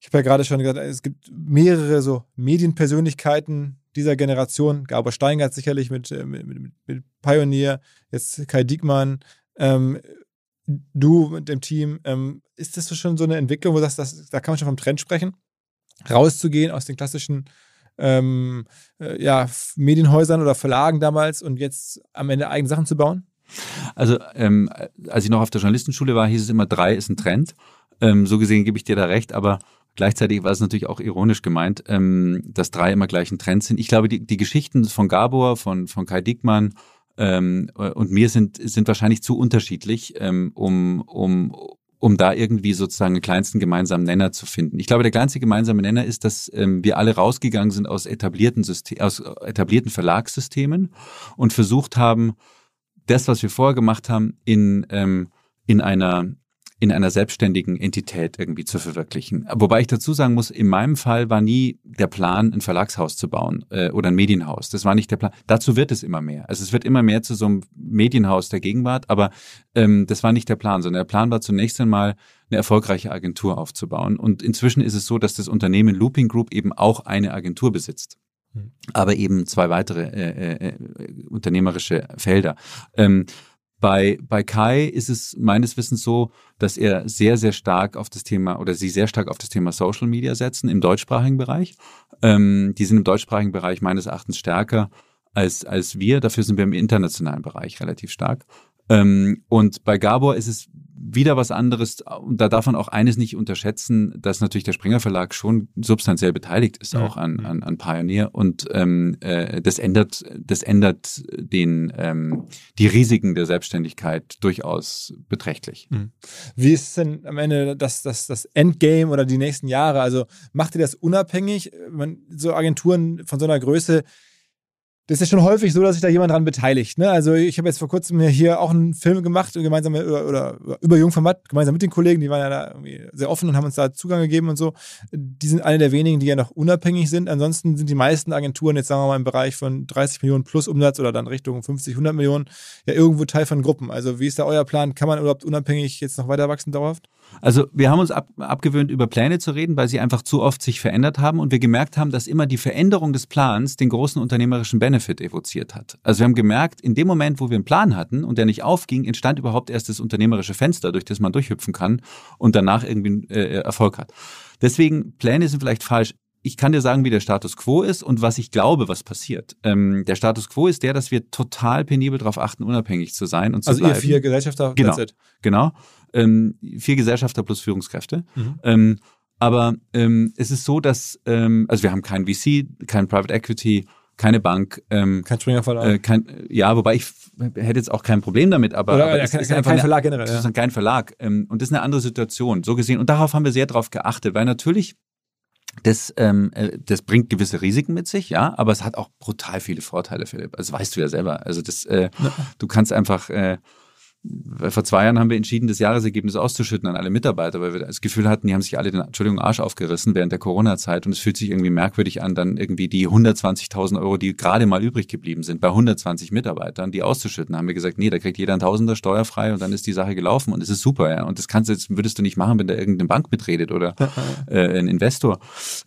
ich habe ja gerade schon gesagt, es gibt mehrere so Medienpersönlichkeiten dieser Generation, Gabor Steingart sicherlich mit, äh, mit, mit, mit Pioneer, jetzt Kai Diekmann, ähm, du mit dem Team. Ähm, ist das schon so eine Entwicklung, wo du sagst, das, da kann man schon vom Trend sprechen? Rauszugehen aus den klassischen ähm, äh, ja, Medienhäusern oder Verlagen damals und jetzt am Ende eigene Sachen zu bauen? Also, ähm, als ich noch auf der Journalistenschule war, hieß es immer, drei ist ein Trend. Ähm, so gesehen gebe ich dir da recht, aber gleichzeitig war es natürlich auch ironisch gemeint, ähm, dass drei immer gleich ein Trend sind. Ich glaube, die, die Geschichten von Gabor, von, von Kai Dickmann ähm, und mir sind, sind wahrscheinlich zu unterschiedlich, ähm, um, um, um da irgendwie sozusagen einen kleinsten gemeinsamen Nenner zu finden. Ich glaube, der kleinste gemeinsame Nenner ist, dass ähm, wir alle rausgegangen sind aus etablierten, System, aus etablierten Verlagssystemen und versucht haben, das, was wir vorher gemacht haben, in, ähm, in einer in einer selbstständigen Entität irgendwie zu verwirklichen. Wobei ich dazu sagen muss, in meinem Fall war nie der Plan, ein Verlagshaus zu bauen äh, oder ein Medienhaus. Das war nicht der Plan. Dazu wird es immer mehr. Also es wird immer mehr zu so einem Medienhaus der Gegenwart, aber ähm, das war nicht der Plan, sondern der Plan war zunächst einmal eine erfolgreiche Agentur aufzubauen. Und inzwischen ist es so, dass das Unternehmen Looping Group eben auch eine Agentur besitzt Hm. aber eben zwei weitere äh, äh, unternehmerische Felder. Ähm, bei, bei Kai ist es meines Wissens so, dass er sehr, sehr stark auf das Thema oder sie sehr stark auf das Thema Social Media setzen im deutschsprachigen Bereich. Ähm, die sind im deutschsprachigen Bereich meines Erachtens stärker als, als wir. Dafür sind wir im internationalen Bereich relativ stark. Ähm, und bei Gabor ist es wieder was anderes. Und da darf man auch eines nicht unterschätzen, dass natürlich der Springer Verlag schon substanziell beteiligt ist Ja. auch an, an, an Pioneer. Und ähm, äh, das ändert, das ändert den, ähm, die Risiken der Selbstständigkeit durchaus beträchtlich. Wie ist denn am Ende das, das, das Endgame oder die nächsten Jahre? Also macht ihr das unabhängig? Man, so Agenturen von so einer Größe, das ist ja schon häufig so, dass sich da jemand dran beteiligt. Ne? Also ich habe jetzt vor kurzem hier auch einen Film gemacht, gemeinsam mit, oder, oder über Jungformat, gemeinsam mit den Kollegen, die waren ja da irgendwie sehr offen und haben uns da Zugang gegeben und so. Die sind eine der wenigen, die ja noch unabhängig sind. Ansonsten sind die meisten Agenturen jetzt, sagen wir mal, im Bereich von 30 Millionen plus Umsatz oder dann Richtung 50, 100 Millionen ja irgendwo Teil von Gruppen. Also wie ist da euer Plan? Kann man überhaupt unabhängig jetzt noch weiter wachsen dauerhaft? Also wir haben uns ab, abgewöhnt, über Pläne zu reden, weil sie einfach zu oft sich verändert haben und wir gemerkt haben, dass immer die Veränderung des Plans den großen unternehmerischen Benefit evoziert hat. Also wir haben gemerkt, in dem Moment, wo wir einen Plan hatten und der nicht aufging, entstand überhaupt erst das unternehmerische Fenster, durch das man durchhüpfen kann und danach irgendwie äh, Erfolg hat. Deswegen, Pläne sind vielleicht falsch. Ich kann dir sagen, wie der Status quo ist und was ich glaube, was passiert. Ähm, der Status quo ist der, dass wir total penibel darauf achten, unabhängig zu sein und zu Also bleiben. ihr vier Gesellschafter, Genau. Genau. Ähm, vier Gesellschafter plus Führungskräfte. Mhm. Ähm, aber ähm, es ist so, dass, ähm, also wir haben kein VC, kein Private Equity, keine Bank, ähm, Kein Springer Verlag. äh, kein, ja, wobei ich hätte jetzt auch kein Problem damit, aber, Oder aber ja, es kein, ist kein, einfach kein eine, Verlag generell. es Ja. ist kein Verlag. Und das ist eine andere Situation, so gesehen. Und darauf haben wir sehr drauf geachtet, weil natürlich das, ähm, äh, das bringt gewisse Risiken mit sich, ja, aber es hat auch brutal viele Vorteile, Philipp. Das weißt du ja selber. Also das, äh, du kannst einfach, äh, vor zwei Jahren haben wir entschieden, das Jahresergebnis auszuschütten an alle Mitarbeiter, weil wir das Gefühl hatten, die haben sich alle den, Entschuldigung, Arsch aufgerissen während der Corona-Zeit und es fühlt sich irgendwie merkwürdig an, dann irgendwie die 120.000 Euro, die gerade mal übrig geblieben sind, bei 120 Mitarbeitern, die auszuschütten. haben wir gesagt, nee, da kriegt jeder ein Tausender steuerfrei und dann ist die Sache gelaufen und es ist super, ja. Und das kannst du jetzt, würdest du nicht machen, wenn da irgendeine Bank mitredet oder äh, ein Investor.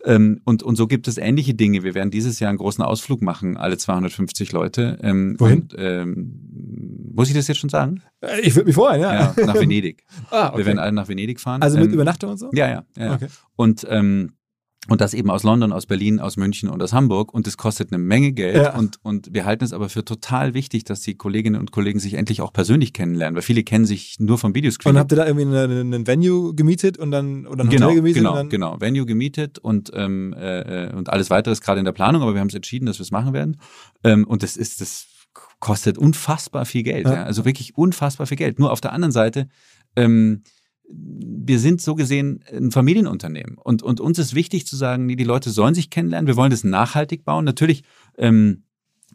Ähm, und, und so gibt es ähnliche Dinge. Wir werden dieses Jahr einen großen Ausflug machen, alle 250 Leute. Ähm, Wohin? Und, ähm, muss ich das jetzt schon sagen? Äh, Ich würde mich freuen, ja. Ja, nach Venedig. ah, okay. Wir werden alle nach Venedig fahren. also mit Ähm, Übernachtung und so? Ja, ja. ja. Okay. Und, ähm, und das eben aus London, aus Berlin, aus München und aus Hamburg. Und das kostet eine Menge Geld. Ja. Und, und wir halten es aber für total wichtig, dass die Kolleginnen und Kollegen sich endlich auch persönlich kennenlernen. Weil viele kennen sich nur vom Und Videoscreening. habt ihr da irgendwie einen Venue gemietet und dann oder ein Genau, Hotel gemietet? genau, und genau. Venue gemietet und, ähm, äh, äh, und alles weitere ist gerade in der Planung, aber wir haben es entschieden, dass wir es machen werden. Ähm, und das ist, das kostet unfassbar viel Geld. Ja. Ja. Also wirklich unfassbar viel Geld. Nur auf der anderen Seite, ähm, wir sind so gesehen ein Familienunternehmen. Und, und uns ist wichtig zu sagen, nee, die Leute sollen sich kennenlernen. Wir wollen das nachhaltig bauen. Natürlich, ähm,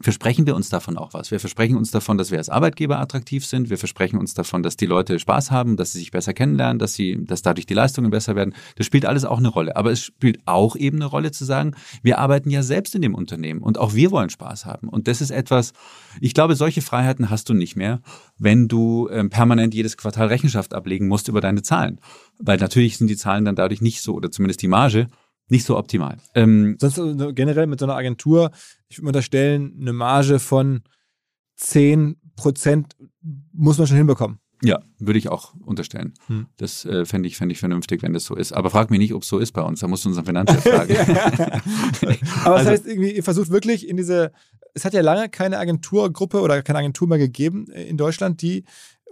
versprechen wir uns davon auch was. Wir versprechen uns davon, dass wir als Arbeitgeber attraktiv sind. Wir versprechen uns davon, dass die Leute Spaß haben, dass sie sich besser kennenlernen, dass sie, dass dadurch die Leistungen besser werden. Das spielt alles auch eine Rolle. Aber es spielt auch eben eine Rolle zu sagen, wir arbeiten ja selbst in dem Unternehmen und auch wir wollen Spaß haben. Und das ist etwas, ich glaube, solche Freiheiten hast du nicht mehr, wenn du ähm, permanent jedes Quartal Rechenschaft ablegen musst über deine Zahlen. Weil natürlich sind die Zahlen dann dadurch nicht so, oder zumindest die Marge, nicht so optimal. Ähm, Sonst so generell mit so einer Agentur, ich würde mir unterstellen, eine Marge von 10% muss man schon hinbekommen. Ja, würde ich auch unterstellen. Hm. Das äh, fände ich, fände ich vernünftig, wenn das so ist. Aber frag mich nicht, ob es so ist bei uns. Da musst du unseren Finanzchef fragen. Aber das Also- heißt, irgendwie, ihr versucht wirklich in diese, es hat ja lange keine Agenturgruppe oder keine Agentur mehr gegeben äh, in Deutschland, die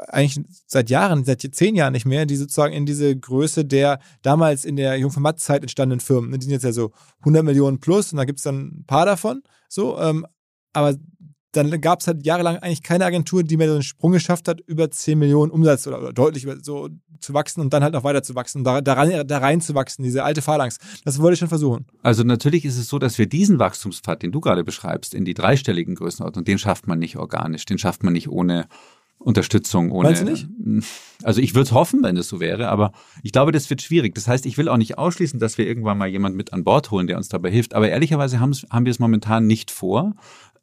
eigentlich seit Jahren, seit zehn Jahren nicht mehr, die sozusagen in diese Größe der damals in der Jungformat-Zeit entstandenen Firmen, ne, die sind jetzt ja so 100 Millionen plus und da gibt es dann ein paar davon, so, ähm, aber dann gab es halt jahrelang eigentlich keine Agentur, die mehr so einen Sprung geschafft hat, über 10 Millionen Umsatz oder, oder deutlich über, so zu wachsen und dann halt auch weiter zu wachsen, da, da, rein, da rein zu wachsen, diese alte Phalanx. Das wollte ich schon versuchen. Also natürlich ist es so, dass wir diesen Wachstumspfad, den du gerade beschreibst, in die dreistelligen Größenordnung, den schafft man nicht organisch, den schafft man nicht ohne Unterstützung, ohne. Meinst du nicht? Also ich würde es hoffen, wenn es so wäre, aber ich glaube, das wird schwierig. Das heißt, ich will auch nicht ausschließen, dass wir irgendwann mal jemanden mit an Bord holen, der uns dabei hilft. Aber ehrlicherweise haben wir es momentan nicht vor.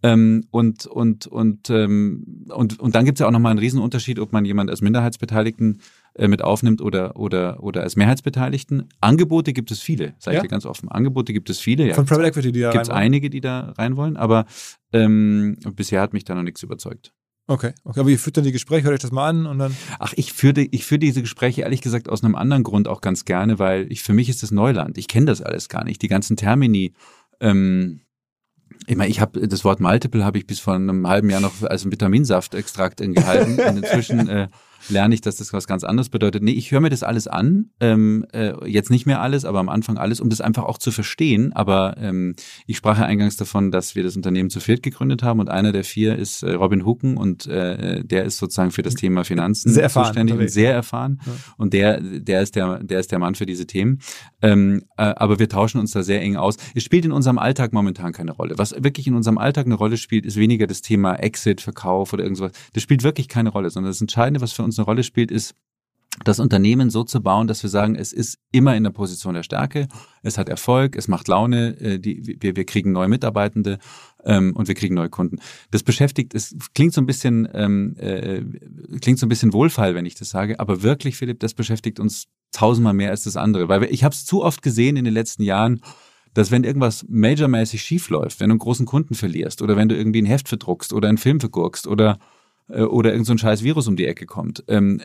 Ähm, und, und, und, ähm, und, und dann gibt es ja auch nochmal einen Riesenunterschied, ob man jemand als Minderheitsbeteiligten äh, mit aufnimmt oder, oder, oder als Mehrheitsbeteiligten. Angebote gibt es viele, sage Ja? ich dir ganz offen. Angebote gibt es viele. Ja, Von Private Equity, die da gibt es einige, die da rein wollen, aber ähm, bisher hat mich da noch nichts überzeugt. Okay, okay. Aber ihr führt dann die Gespräche, hört euch das mal an und dann. Ach, ich führe ich führe diese Gespräche ehrlich gesagt aus einem anderen Grund auch ganz gerne, weil ich für mich ist das Neuland. Ich kenne das alles gar nicht. Die ganzen Termini. Ähm, ich meine, ich habe das Wort Multiple habe ich bis vor einem halben Jahr noch als Vitaminsaftextrakt gehalten. Und inzwischen äh, lerne ich, dass das was ganz anderes bedeutet. Nee, ich höre mir das alles an. Ähm, äh, jetzt nicht mehr alles, aber am Anfang alles, um das einfach auch zu verstehen. Aber ähm, ich sprach ja eingangs davon, dass wir das Unternehmen zu viert gegründet haben und einer der vier ist äh, Robin Hucken und äh, der ist sozusagen für das Thema Finanzen Sehr erfahren zuständig und sehr erfahren. Ja. Und der, der ist der, der ist der Mann für diese Themen. Ähm, äh, aber wir tauschen uns da sehr eng aus. Es spielt in unserem Alltag momentan keine Rolle. Was wirklich in unserem Alltag eine Rolle spielt, ist weniger das Thema Exit, Verkauf oder irgendwas. Das spielt wirklich keine Rolle, sondern das Entscheidende, was für uns eine Rolle spielt, ist, das Unternehmen so zu bauen, dass wir sagen, es ist immer in der Position der Stärke, es hat Erfolg, es macht Laune, äh, die, wir, wir kriegen neue Mitarbeitende ähm, und wir kriegen neue Kunden. Das beschäftigt, es klingt so ein bisschen, ähm, äh, klingt so ein bisschen wohlfeil, wenn ich das sage, aber wirklich, Philipp, das beschäftigt uns tausendmal mehr als das andere, weil wir, ich habe es zu oft gesehen in den letzten Jahren, dass wenn irgendwas majormäßig schief läuft, wenn du einen großen Kunden verlierst oder wenn du irgendwie ein Heft verdruckst oder einen Film vergurkst oder oder irgend so ein scheiß Virus um die Ecke kommt. Ähm,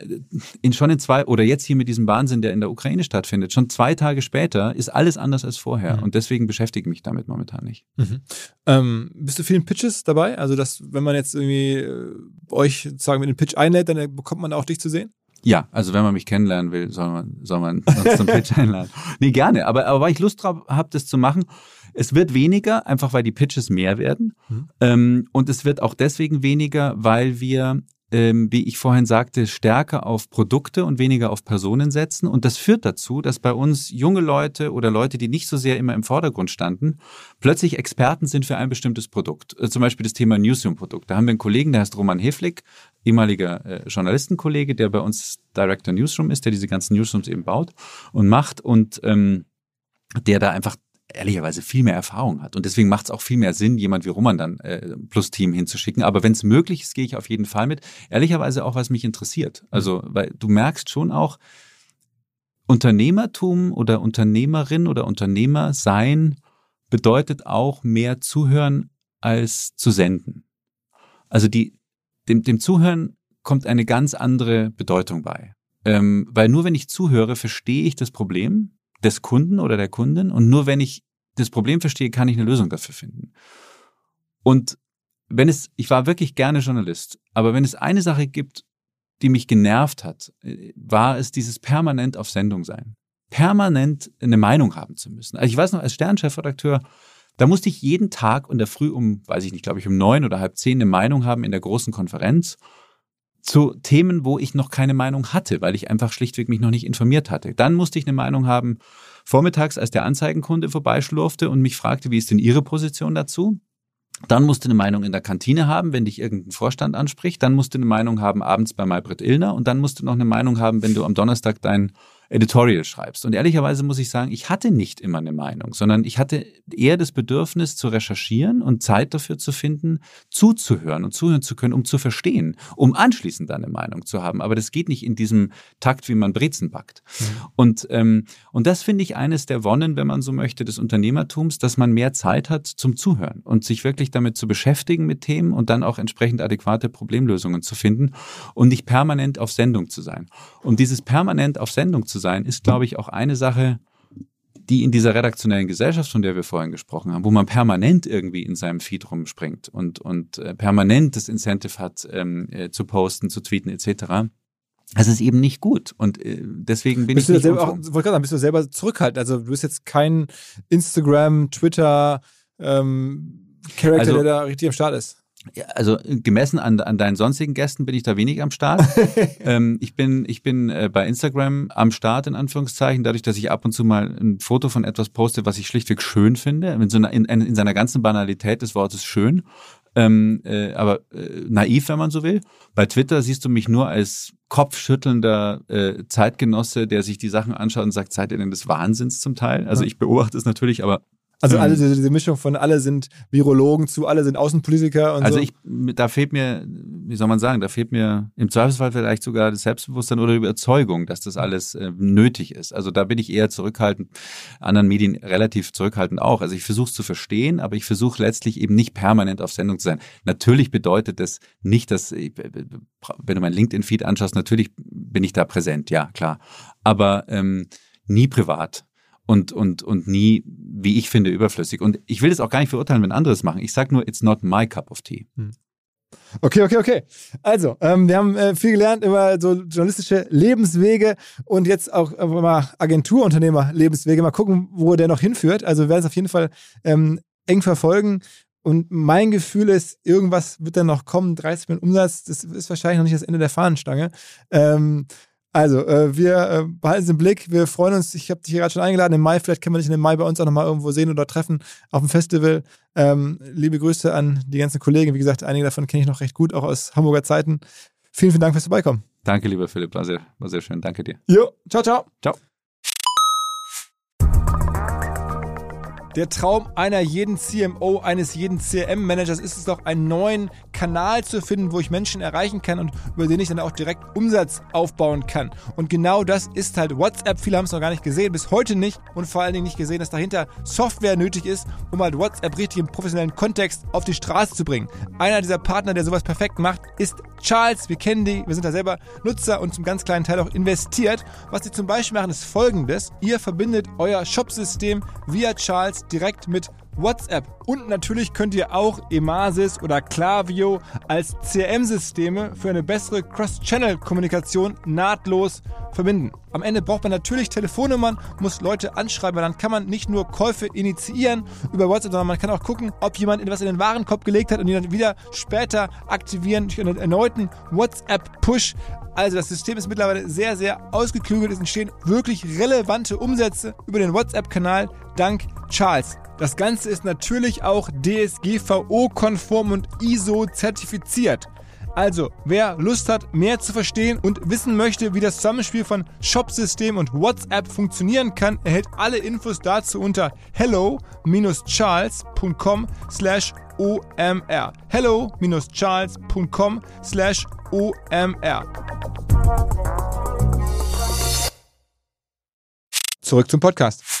in, schon in zwei, oder jetzt hier mit diesem Wahnsinn, der in der Ukraine stattfindet, schon zwei Tage später ist alles anders als vorher. Mhm. Und deswegen beschäftige ich mich damit momentan nicht. Mhm. Ähm, bist du vielen Pitches dabei? Also, dass, wenn man jetzt irgendwie äh, euch sozusagen mit dem Pitch einlädt, dann äh, bekommt man auch dich zu sehen? Ja, also wenn man mich kennenlernen will, soll man, soll man uns zum Pitch einladen. Nee, gerne. Aber, aber weil ich Lust drauf habe, das zu machen, es wird weniger, einfach weil die Pitches mehr werden. Mhm. Ähm, und es wird auch deswegen weniger, weil wir, ähm, wie ich vorhin sagte, stärker auf Produkte und weniger auf Personen setzen. Und das führt dazu, dass bei uns junge Leute oder Leute, die nicht so sehr immer im Vordergrund standen, plötzlich Experten sind für ein bestimmtes Produkt. Äh, zum Beispiel das Thema Newsroom-Produkt. Da haben wir einen Kollegen, der heißt Roman Heflik, ehemaliger äh, Journalistenkollege, der bei uns Director Newsroom ist, der diese ganzen Newsrooms eben baut und macht und ähm, der da einfach ehrlicherweise viel mehr Erfahrung hat. Und deswegen macht es auch viel mehr Sinn, jemand wie Roman dann äh, plus Team hinzuschicken. Aber wenn es möglich ist, gehe ich auf jeden Fall mit. Ehrlicherweise auch, was mich interessiert. Also, weil du merkst schon auch, Unternehmertum oder Unternehmerin oder Unternehmer sein bedeutet auch mehr zuhören als zu senden. Also die, dem, dem Zuhören kommt eine ganz andere Bedeutung bei. Ähm, weil nur wenn ich zuhöre, verstehe ich das Problem des Kunden oder der Kundin und nur wenn ich das Problem verstehe, kann ich eine Lösung dafür finden. Und wenn es, ich war wirklich gerne Journalist, aber wenn es eine Sache gibt, die mich genervt hat, äh, war es dieses permanent auf Sendung sein. Permanent eine Meinung haben zu müssen. Also ich weiß noch, als Sternchefredakteur, da musste ich jeden Tag in der Früh um, weiß ich nicht, glaube ich, um neun oder halb zehn eine Meinung haben in der großen Konferenz zu Themen, wo ich noch keine Meinung hatte, weil ich einfach schlichtweg mich noch nicht informiert hatte. Dann musste ich eine Meinung haben vormittags, als der Anzeigenkunde vorbeischlurfte und mich fragte, wie ist denn Ihre Position dazu? Dann musste eine Meinung in der Kantine haben, wenn dich irgendein Vorstand anspricht. Dann musste eine Meinung haben abends bei Maybrit Illner. Und dann musste noch eine Meinung haben, wenn du am Donnerstag dein Editorial schreibst. Und ehrlicherweise muss ich sagen, ich hatte nicht immer eine Meinung, sondern ich hatte eher das Bedürfnis zu recherchieren und Zeit dafür zu finden, zuzuhören und zuhören zu können, um zu verstehen, um anschließend dann eine Meinung zu haben. Aber das geht nicht in diesem Takt, wie man Brezen backt. Mhm. Und, ähm, und das finde ich eines der Wonnen, wenn man so möchte, des Unternehmertums, dass man mehr Zeit hat zum Zuhören und sich wirklich damit zu beschäftigen mit Themen und dann auch entsprechend adäquate Problemlösungen zu finden und nicht permanent auf Sendung zu sein. Und dieses permanent auf Sendung zu sein, ist, glaube ich, auch eine Sache, die in dieser redaktionellen Gesellschaft, von der wir vorhin gesprochen haben, wo man permanent irgendwie in seinem Feed rumspringt und, und äh, permanent das Incentive hat, ähm, äh, zu posten, zu tweeten etc., das ist eben nicht gut. Und äh, deswegen bin bist ich du nicht selber auch, wollte gerade sagen, bist du selber zurückhaltend. Also du bist jetzt kein Instagram, Twitter, ähm, Charakter, Also- der da richtig am Start ist. Also gemessen an, an deinen sonstigen Gästen bin ich da wenig am Start. ähm, ich bin, ich bin äh, bei Instagram am Start, in Anführungszeichen, dadurch, dass ich ab und zu mal ein Foto von etwas poste, was ich schlichtweg schön finde, in, so einer, in, in seiner ganzen Banalität des Wortes schön. Ähm, äh, aber äh, naiv, wenn man so will. Bei Twitter siehst du mich nur als kopfschüttelnder äh, Zeitgenosse, der sich die Sachen anschaut und sagt, seid ihr denn des Wahnsinns zum Teil? Also ich beobachte es natürlich, aber Also Ähm. alle diese, diese Mischung von alle sind Virologen zu alle sind Außenpolitiker und Also so. ich, da fehlt mir, wie soll man sagen, da fehlt mir im Zweifelsfall vielleicht sogar das Selbstbewusstsein oder die Überzeugung, dass das alles äh, nötig ist. Also da bin ich eher zurückhaltend, anderen Medien relativ zurückhaltend auch. Also ich versuche es zu verstehen, aber ich versuche letztlich eben nicht permanent auf Sendung zu sein. Natürlich bedeutet das nicht, dass, ich, wenn du mein LinkedIn-Feed anschaust, natürlich bin ich da präsent, ja, klar. Aber ähm, nie privat und, und, und nie, wie ich finde, überflüssig. Und ich will das auch gar nicht verurteilen, wenn andere es machen. Ich sage nur, it's not my cup of tea. Okay, okay, okay. Also, ähm, wir haben äh, viel gelernt über so journalistische Lebenswege und jetzt auch äh, mal Agenturunternehmer-Lebenswege. Mal gucken, wo der noch hinführt. Also, wir werden es auf jeden Fall ähm, eng verfolgen. Und mein Gefühl ist, irgendwas wird dann noch kommen. 30 Millionen Umsatz, das ist wahrscheinlich noch nicht das Ende der Fahnenstange. Ähm, also, äh, wir äh, behalten es im Blick. Wir freuen uns. Ich habe dich hier gerade schon eingeladen. Im Mai, vielleicht können wir dich im Mai bei uns auch nochmal irgendwo sehen oder treffen auf dem Festival. Ähm, liebe Grüße an die ganzen Kollegen. Wie gesagt, einige davon kenne ich noch recht gut, auch aus Hamburger Zeiten. Vielen, vielen Dank fürs Vorbeikommen. Danke, lieber Philipp, war sehr, war sehr schön. Danke dir. Jo, ciao, ciao. Ciao. Der Traum einer jeden CMO, eines jeden CRM-Managers ist es doch, einen neuen Kanal zu finden, wo ich Menschen erreichen kann und über den ich dann auch direkt Umsatz aufbauen kann. Und genau das ist halt WhatsApp. Viele haben es noch gar nicht gesehen, bis heute nicht und vor allen Dingen nicht gesehen, dass dahinter Software nötig ist, um halt WhatsApp richtig im professionellen Kontext auf die Straße zu bringen. Einer dieser Partner, der sowas perfekt macht, ist Charles. Wir kennen die, wir sind da selber Nutzer und zum ganz kleinen Teil auch investiert. Was sie zum Beispiel machen, ist folgendes. Ihr verbindet euer Shopsystem via Charles direkt mit WhatsApp. Und natürlich könnt ihr auch Emasis oder Klaviyo als CRM-Systeme für eine bessere Cross-Channel-Kommunikation nahtlos verbinden. Am Ende braucht man natürlich Telefonnummern, muss Leute anschreiben, weil dann kann man nicht nur Käufe initiieren über WhatsApp, sondern man kann auch gucken, ob jemand etwas in den Warenkorb gelegt hat und ihn dann wieder später aktivieren durch einen erneuten WhatsApp-Push. Also das System ist mittlerweile sehr, sehr ausgeklügelt. Es entstehen wirklich relevante Umsätze über den WhatsApp-Kanal dank Charles. Das Ganze ist natürlich auch DSGVO-konform und ISO-zertifiziert. Also, wer Lust hat, mehr zu verstehen und wissen möchte, wie das Zusammenspiel von Shopsystem und WhatsApp funktionieren kann, erhält alle Infos dazu unter hello-charles.com slash omr. hello-charles.com slash omr. Zurück zum Podcast.